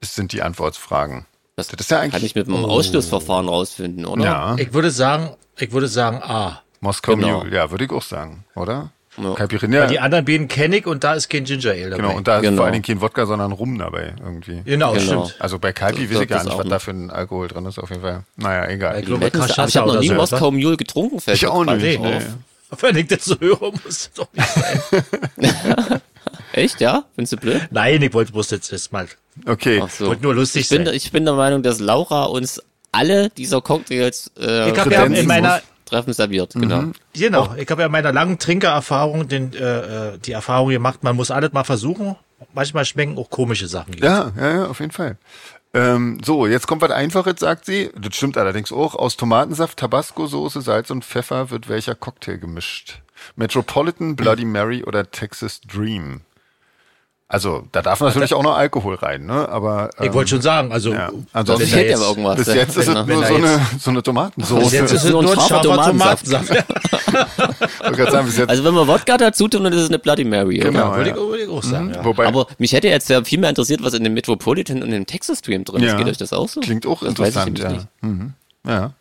Das sind die Antwortfragen. Das, Das ist ja eigentlich- kann ich mit dem Ausschlussverfahren rausfinden, oder? Ja, Ich würde sagen, ich würde sagen A. Moskau Genau. Mule, ja, würde ich auch sagen, oder? Ja. Caipirinha, Die anderen beiden kenne ich und da ist kein Ginger Ale dabei. genau, und da ist Genau. vor allen Dingen kein Wodka, sondern Rum dabei irgendwie. genau, Genau. stimmt. Also bei Kaipi Das- weiß ich gar nicht, was da für ein Alkohol drin ist, auf jeden Fall. Naja, egal. Ich glaube, ich habe noch nie so, Moskau Mule getrunken, fällt Ich auch nicht. Nee. Wenn ich das so höre, muss das doch nicht sein. Echt, ja? Findest du blöd? Nein, ich wollte bloß jetzt erst mal. Okay. So. Wollte nur lustig Ich bin, sein. ich bin der Meinung, dass Laura uns alle dieser Cocktails äh, Ich habe ja in meiner, Treffen serviert. Genau. genau, ich habe ja in meiner langen Trinkererfahrung den, äh, äh, die Erfahrung gemacht, man muss alles mal versuchen. Manchmal schmecken auch komische Sachen. Ja, ja, ja, auf jeden Fall. Ähm, so, jetzt kommt was Einfaches, sagt sie. Das stimmt allerdings auch. Aus Tomatensaft, Tabasco-Soße, Salz und Pfeffer wird welcher Cocktail gemischt? Metropolitan, Bloody Mary oder Texas Dream? Also, da darf natürlich auch noch Alkohol rein, ne? Aber Ich ähm, wollte schon sagen, also ja. Ansonsten Das hätte jetzt- aber irgendwas. bis jetzt ist es nur so jetzt- eine, so eine Tomatensoße. bis jetzt ist es nur ein scharfer Tomatensaft. Tomatensaft. Ich wollte gerade sagen, bis jetzt, Also wenn wir Wodka dazu tun, dann ist es eine Bloody Mary. oder? Genau. Würde ja. ich, würde ich auch sagen. Ja. wobei, Aber mich hätte jetzt ja viel mehr interessiert, was in dem Metropolitan und dem Texas Stream drin ist. Ja. Geht euch das auch so? Klingt auch das weiß ich interessant, ja. nicht. Mhm. Ja.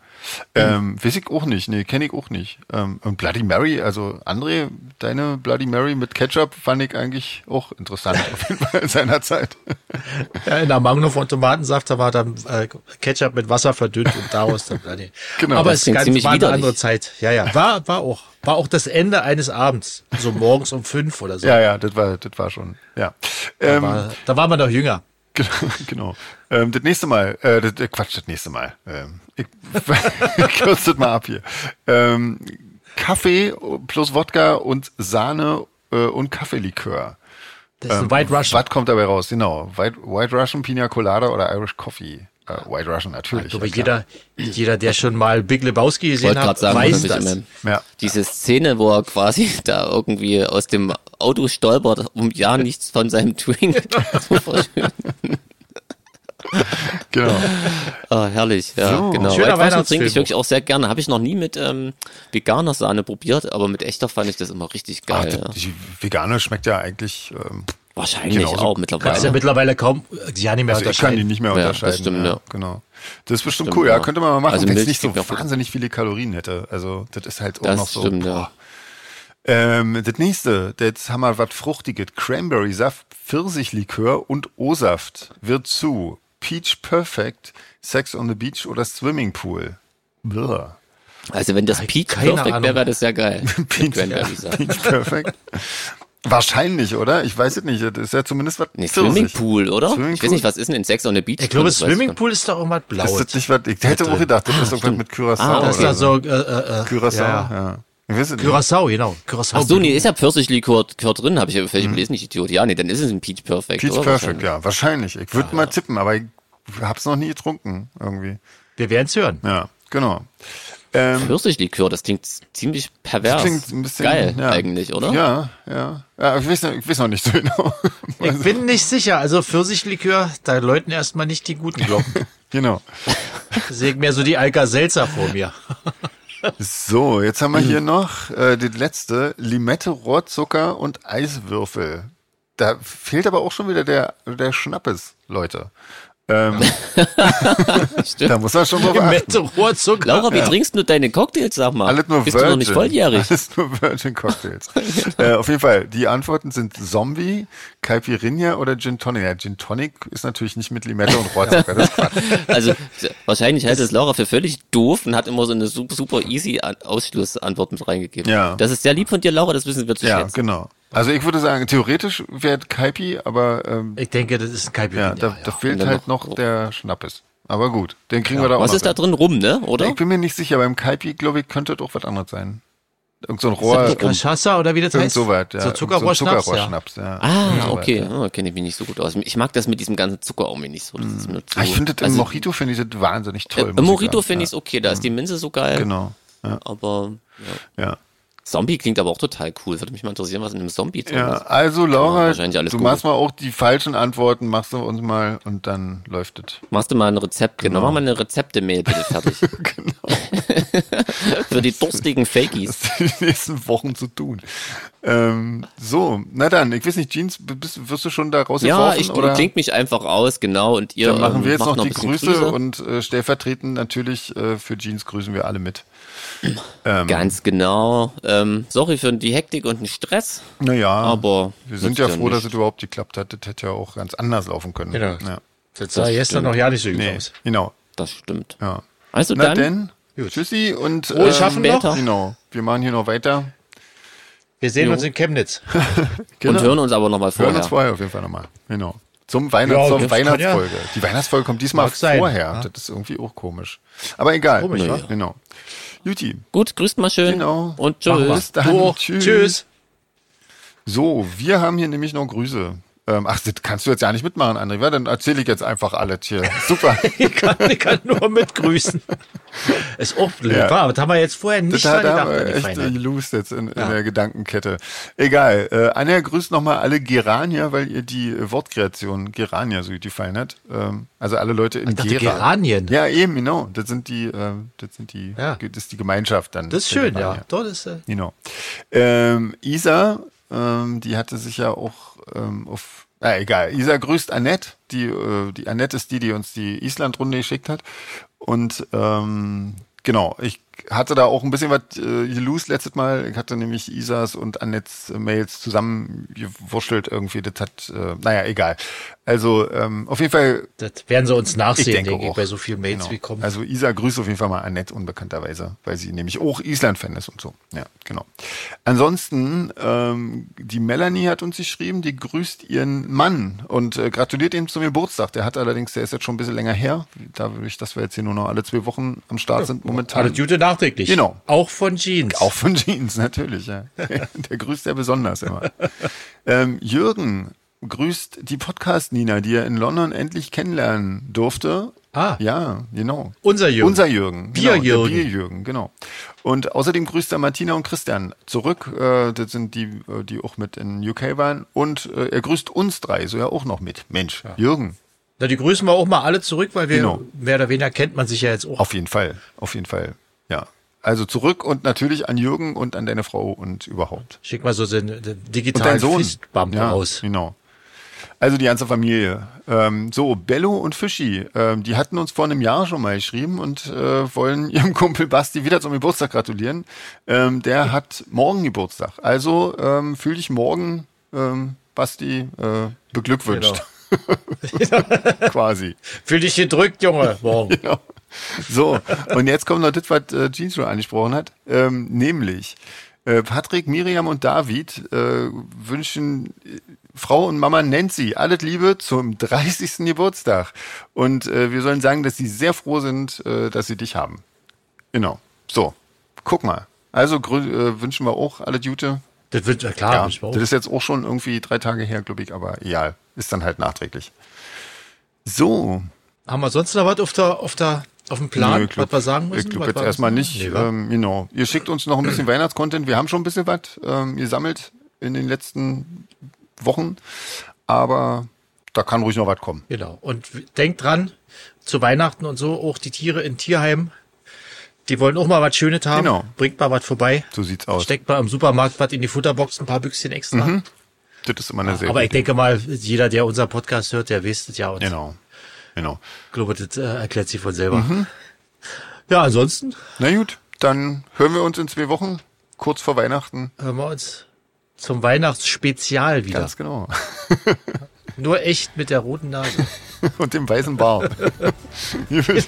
Ähm, weiß ich auch nicht, nee, kenne ich auch nicht. Ähm, und Bloody Mary, also André, deine Bloody Mary mit Ketchup fand ich eigentlich auch interessant, auf jeden Fall in seiner Zeit. Ja, in der Mangel von Tomatensaft, da war dann äh, Ketchup mit Wasser verdünnt und daraus dann. Nee. Genau. Aber Das es ist ganz war eine andere Zeit. Ja, ja. War, war auch. War auch das Ende eines Abends. So morgens um fünf oder so. Ja, ja, das war, das war schon, ja. Ähm, War, da war man noch jünger. Genau. genau. Ähm, das nächste Mal, äh, das, äh, Quatsch, das nächste Mal. Ähm, ich das mal ab hier. Ähm, Kaffee plus Wodka und Sahne äh, und Kaffeelikör. Das ist ein White Russian. Was kommt dabei raus? Genau. White, White Russian, Pina Colada oder Irish Coffee? Äh, White Russian natürlich. Aber ja, klar. jeder, jeder, der schon mal Big Lebowski gesehen hat, sagen, weiß das Ja. diese Szene, wo er quasi da irgendwie aus dem Auto stolpert, um ja nichts von seinem Drink zu verschütten. Genau. Ah, herrlich, ja, So. genau. Schöner Weihnachtsfilm trinke ich wirklich auch sehr gerne. Habe ich noch nie mit ähm, veganer Sahne probiert, aber mit echter fand ich das immer richtig Ach, geil. die, ja. die vegane schmeckt ja eigentlich. Ähm, Wahrscheinlich genauso auch Kannst ja mittlerweile. mittlerweile kaum, ja nicht mehr also ich kann die unterscheiden. nicht mehr Ja, das unterscheiden. stimmt, ja. Genau. Das ist bestimmt Stimmt, cool. Ja, ja. könnte man mal machen, Also wenn es nicht so wahnsinnig viele Kalorien hätte. Also das ist halt auch Das noch so. stimmt, ja. boah. Ähm, das nächste, jetzt haben wir was Fruchtiges. Cranberry-Saft, Pfirsichlikör und O-Saft wird zu Peach Perfect, Sex on the Beach oder Swimmingpool. Blah. Also wenn das Peach Ahnung. wäre, wäre das ja geil. Peach, Saft. Peach Perfect. Wahrscheinlich, oder? Ich weiß es nicht. Das ist ja zumindest was Nee. Swimmingpool, oder? Ich Swimmingpool. weiß nicht, was ist denn in Sex on the Beach? Ich glaube, ich Swimmingpool ist doch irgendwas Ist Blaues. das nicht was? Ich hätte auch gedacht, das ist irgendwas mit Curaçao. Ah, Das ist so. so, äh, äh, äh, Curaçao, ja, ja. Ja. Curaçao, genau. Curaçao. Ach so, nee, ist ja Pfirsichlikör Likör drin, habe ich ja vielleicht gelesen, nicht Idiot. Ja, nee, dann ist es ein Peach Perfect, Peach oder? Perfect, ja, wahrscheinlich. Ich würde mal tippen, aber ich hab's noch nie getrunken, irgendwie. Wir werden es hören. Ja, genau. Ähm, Pfirsichlikör, das klingt ziemlich pervers. klingt ein bisschen, Geil ja. eigentlich, oder? Ja, ja. Ja, ich weiß, noch- ich weiß noch nicht so genau. Ich bin nicht sicher. Also Pfirsichlikör, da läuten erstmal nicht die guten Glocken. genau. Sehe ich mehr so die Alka-Seltzer vor mir. So, jetzt haben wir hier noch äh, das letzte. Limette, Rohrzucker und Eiswürfel. Da fehlt aber auch schon wieder der, der Schnappes, Leute. Ähm, Stimmt. da muss man schon drauf achten. Rohrzucker. Laura, wie trinkst du deine Cocktails, sag mal? Alles nur Bist Virgin. du noch nicht volljährig? Alles nur Virgin Cocktails. äh, auf jeden Fall, die Antworten sind Zombie, Caipirinha oder Gin Tonic. Ja, Gin Tonic ist natürlich nicht mit Limette und Rohrzucker, das ist Quatsch. Also wahrscheinlich hält es Laura für völlig doof und hat immer so eine super, super easy An- Ausschlussantwort mit reingegeben. Ja. Das ist sehr lieb von dir, Laura, das wissen wir zu Ja, schätzen. genau. Also ich würde sagen, theoretisch wäre Kaipi, aber ähm, Ich denke, das ist ein Caipirinha. ja, da, da fehlt halt noch- noch der Schnappes. Aber gut, den kriegen wir da auch Was noch ist da hin. drin? Rum, ne? Oder? Ich bin mir nicht sicher, beim Kaipi, glaube ich, könnte doch was anderes sein. Irgend so ein Rohr, Ist das Cachaça oder wie das irgend heißt? so weit, ja. So Zuckerrohrschnaps, so ein ja. Zuckerrohrschnaps, ja. Ah, weit, okay. ja. Oh, kenne ich mich nicht so gut aus. Ich mag das mit diesem ganzen Zucker auch mir nicht so. Das ist mir zu, Ah, Ich finde das im also, Mojito finde ich das wahnsinnig toll. äh, Im sagen. finde ich es okay, da ist die Minze so geil. Genau. Ja, Aber ja. ja. Zombie klingt aber auch total cool. Würde mich mal interessieren, was in einem Zombie drin Ja, ist. also Laura, du googeln. machst mal auch die falschen Antworten, machst du uns mal und dann läuft es. Machst du mal ein Rezept, genau. Mach mal eine Rezepte-Mail bitte fertig. Für die durstigen Fakies. die nächsten Wochen zu tun. Ähm, so, na dann, ich weiß nicht, Jeans, bist, wirst du schon da Ja, rausgeworfen? ich oder? klingt mich einfach aus, genau. Und ihr Dann machen ähm, wir jetzt macht noch ein die bisschen Grüße, und äh, stellvertretend natürlich äh, für Jeans grüßen wir alle mit. Ähm, Ganz genau. Ähm, sorry für die Hektik und den Stress, Naja, aber wir sind ja ja froh, dass nicht. es überhaupt geklappt hat. Das hätte ja auch ganz anders laufen können. Genau. Ja. Das sah gestern noch ja nicht so gut Nee, aus. genau. das stimmt. Ja. Also Na dann, denn, tschüssi und Frohes Schaffen noch. später. Genau, wir machen hier noch weiter. Wir sehen Jo. uns in Chemnitz. Genau. und hören uns aber nochmal Wir hören vorher. uns vorher auf jeden Fall nochmal. Genau. Zum Weihnachts Ja, Weihnachtsfolge. Die Weihnachtsfolge kommt diesmal vorher. ja. Das ist irgendwie auch komisch. Aber egal. Komisch, ja. Genau. Juti. Gut, grüßt mal schön. Genau. Und tschüss. Bis dann. Tschüss. Tschüss. So, wir haben hier nämlich noch Grüße. Ähm, ach, das kannst du jetzt ja nicht mitmachen, André. wa? Dann erzähle ich jetzt einfach alles hier. Super. Ich kann, ich kann nur mitgrüßen. Ist auch blöd, Ja. wa? Das haben wir jetzt vorher nicht Das dran hat gedacht. echt gelost jetzt in, in Ja. der Gedankenkette. Egal. Äh, Anja grüßt nochmal alle Geranier, weil ihr die Wortkreation Geranier so gut gefallen hat. Ähm, also alle Leute in Gera. Geranien. Ja, eben, genau. Das sind die, äh, das sind die, Ja. das ist die Gemeinschaft dann. Das ist schön, Geranier. ja. Dort ist, äh, Genau. Ähm, Isa, ähm, die hatte sich ja auch ähm, auf, ah, egal. Isa grüßt Annette. Die, äh, die Annette ist die, die uns die Island-Runde geschickt hat. Und ähm, genau, ich hatte da auch ein bisschen was äh, gelost letztes Mal. Ich hatte nämlich Isas und Annettes äh, Mails zusammengewurschtelt irgendwie. Das hat, äh, naja, egal. Also ähm, auf jeden Fall das werden sie uns nachsehen, ich denke denke ich, bei so vielen Mails Genau. wie kommen. Also Isa grüßt auf jeden Fall mal Annette unbekannterweise, weil sie nämlich auch Island-Fan ist und so. Ja, genau. Ansonsten, ähm, die Melanie hat uns geschrieben, die grüßt ihren Mann und äh, gratuliert ihm zum Geburtstag. Der hat allerdings, der ist jetzt schon ein bisschen länger her, dadurch, dass wir jetzt hier nur noch alle zwei Wochen am Start sind momentan. Alles Gute nachträglich. Genau. Auch von Jeans. Auch von Jeans, natürlich, ja. Der grüßt ja besonders immer. Ähm, Jürgen grüßt die Podcast-Nina, die er in London endlich kennenlernen durfte. Ah. Ja, genau. Unser Jürgen. Unser Jürgen. Bier-Jürgen. Genau, der Bier-Jürgen, genau. Und außerdem grüßt er Martina und Christian zurück. Äh, das sind die, äh, die auch mit in UK waren. Und äh, er grüßt uns drei, so ja auch noch mit. Mensch, Jürgen, Na, die grüßen wir auch mal alle zurück, weil wir Genau. mehr oder weniger kennt man sich ja jetzt auch. auf jeden Fall, auf jeden Fall, ja. Also zurück und natürlich an Jürgen und an deine Frau und überhaupt. Schick mal so den, den digitalen. Fistbump ja, raus. Genau. Also die ganze Familie. Ähm, so, Bello und Fischi, ähm, die hatten uns vor einem Jahr schon mal geschrieben und äh, wollen ihrem Kumpel Basti wieder zum Geburtstag gratulieren. Ähm, der hat morgen Geburtstag. Also ähm, fühl dich morgen, ähm, Basti, äh, beglückwünscht. Quasi. Fühl dich gedrückt, Junge, morgen. Genau. So, und jetzt kommt noch das, was äh, Jean schon angesprochen hat, ähm, nämlich äh, Patrick, Miriam und David äh, wünschen äh, Frau und Mama Nancy alles Liebe zum 30. Geburtstag. Und äh, wir sollen sagen, dass sie sehr froh sind, äh, dass sie dich haben. Genau. So, guck mal. Also äh, wünschen wir auch alle Gute. Das wird, ja klar, Ja, auch. das ist jetzt auch schon irgendwie drei Tage her, glaube ich, aber egal. Ist dann halt nachträglich. So, Haben wir sonst noch was auf der, auf der, auf dem Plan, Nö, ich glaub- was wir sagen müssen? Ich glaube jetzt erstmal nicht. Nee, ähm, genau. Ihr schickt uns noch ein bisschen Weihnachtscontent. Wir haben schon ein bisschen was ähm, gesammelt in den letzten Wochen. Aber da kann ruhig noch was kommen. Genau. Und denkt dran, zu Weihnachten und so, auch die Tiere in Tierheim, die wollen auch mal was Schönes haben. Genau. Bringt mal was vorbei. So sieht's aus. Steckt mal im Supermarkt was in die Futterbox, ein paar Büchschen extra. Das ist immer eine sehr Aber ich denke mal, jeder, der unser Podcast hört, der weiß das ja. Und Genau. Genau. ich glaube, das äh, erklärt sich von selber. Mhm. Ja, ansonsten Na gut, dann hören wir uns in zwei Wochen, kurz vor Weihnachten. hören wir uns zum Weihnachtsspezial wieder. Ganz genau. Nur echt mit der roten Nase. Und dem weißen Bart. Gut.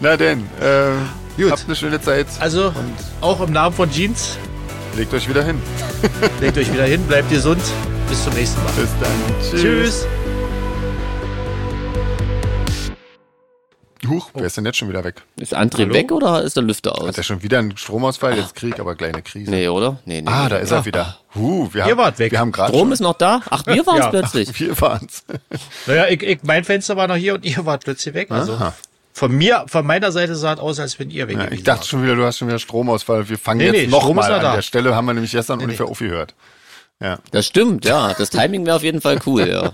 Na denn, äh, Gut. habt eine schöne Zeit. Also, Und auch im Namen von Jeans, legt euch wieder hin. legt euch wieder hin, bleibt gesund. Bis zum nächsten Mal. Bis dann. Tschüss. Tschüss. Huch, wer ist denn jetzt schon wieder weg? Ist André Hallo? weg oder ist der Lüfter aus? Hat er schon wieder einen Stromausfall? Jetzt Krieg, aber kleine Krise. Nee, oder? Nee, nee. Ah, nee. da ist er wieder. Huh, wir Ihr haben, wart weg. Wir haben gerade Strom ist noch da? Ach, wir waren es Ja. plötzlich. Wir waren's. Naja, ich, ich, mein Fenster war noch hier und ihr wart plötzlich weg. Also Aha. von mir, von meiner Seite sah es aus, als wenn ihr weg Ja, gewesen ich dachte schon wieder, du hast schon wieder Stromausfall. Wir fangen Nee, jetzt nee, noch Strom ist mal noch an. da. Der Stelle haben wir nämlich gestern ungefähr aufgehört. Ja. Das stimmt, ja. Das Timing wäre auf jeden Fall cool, ja.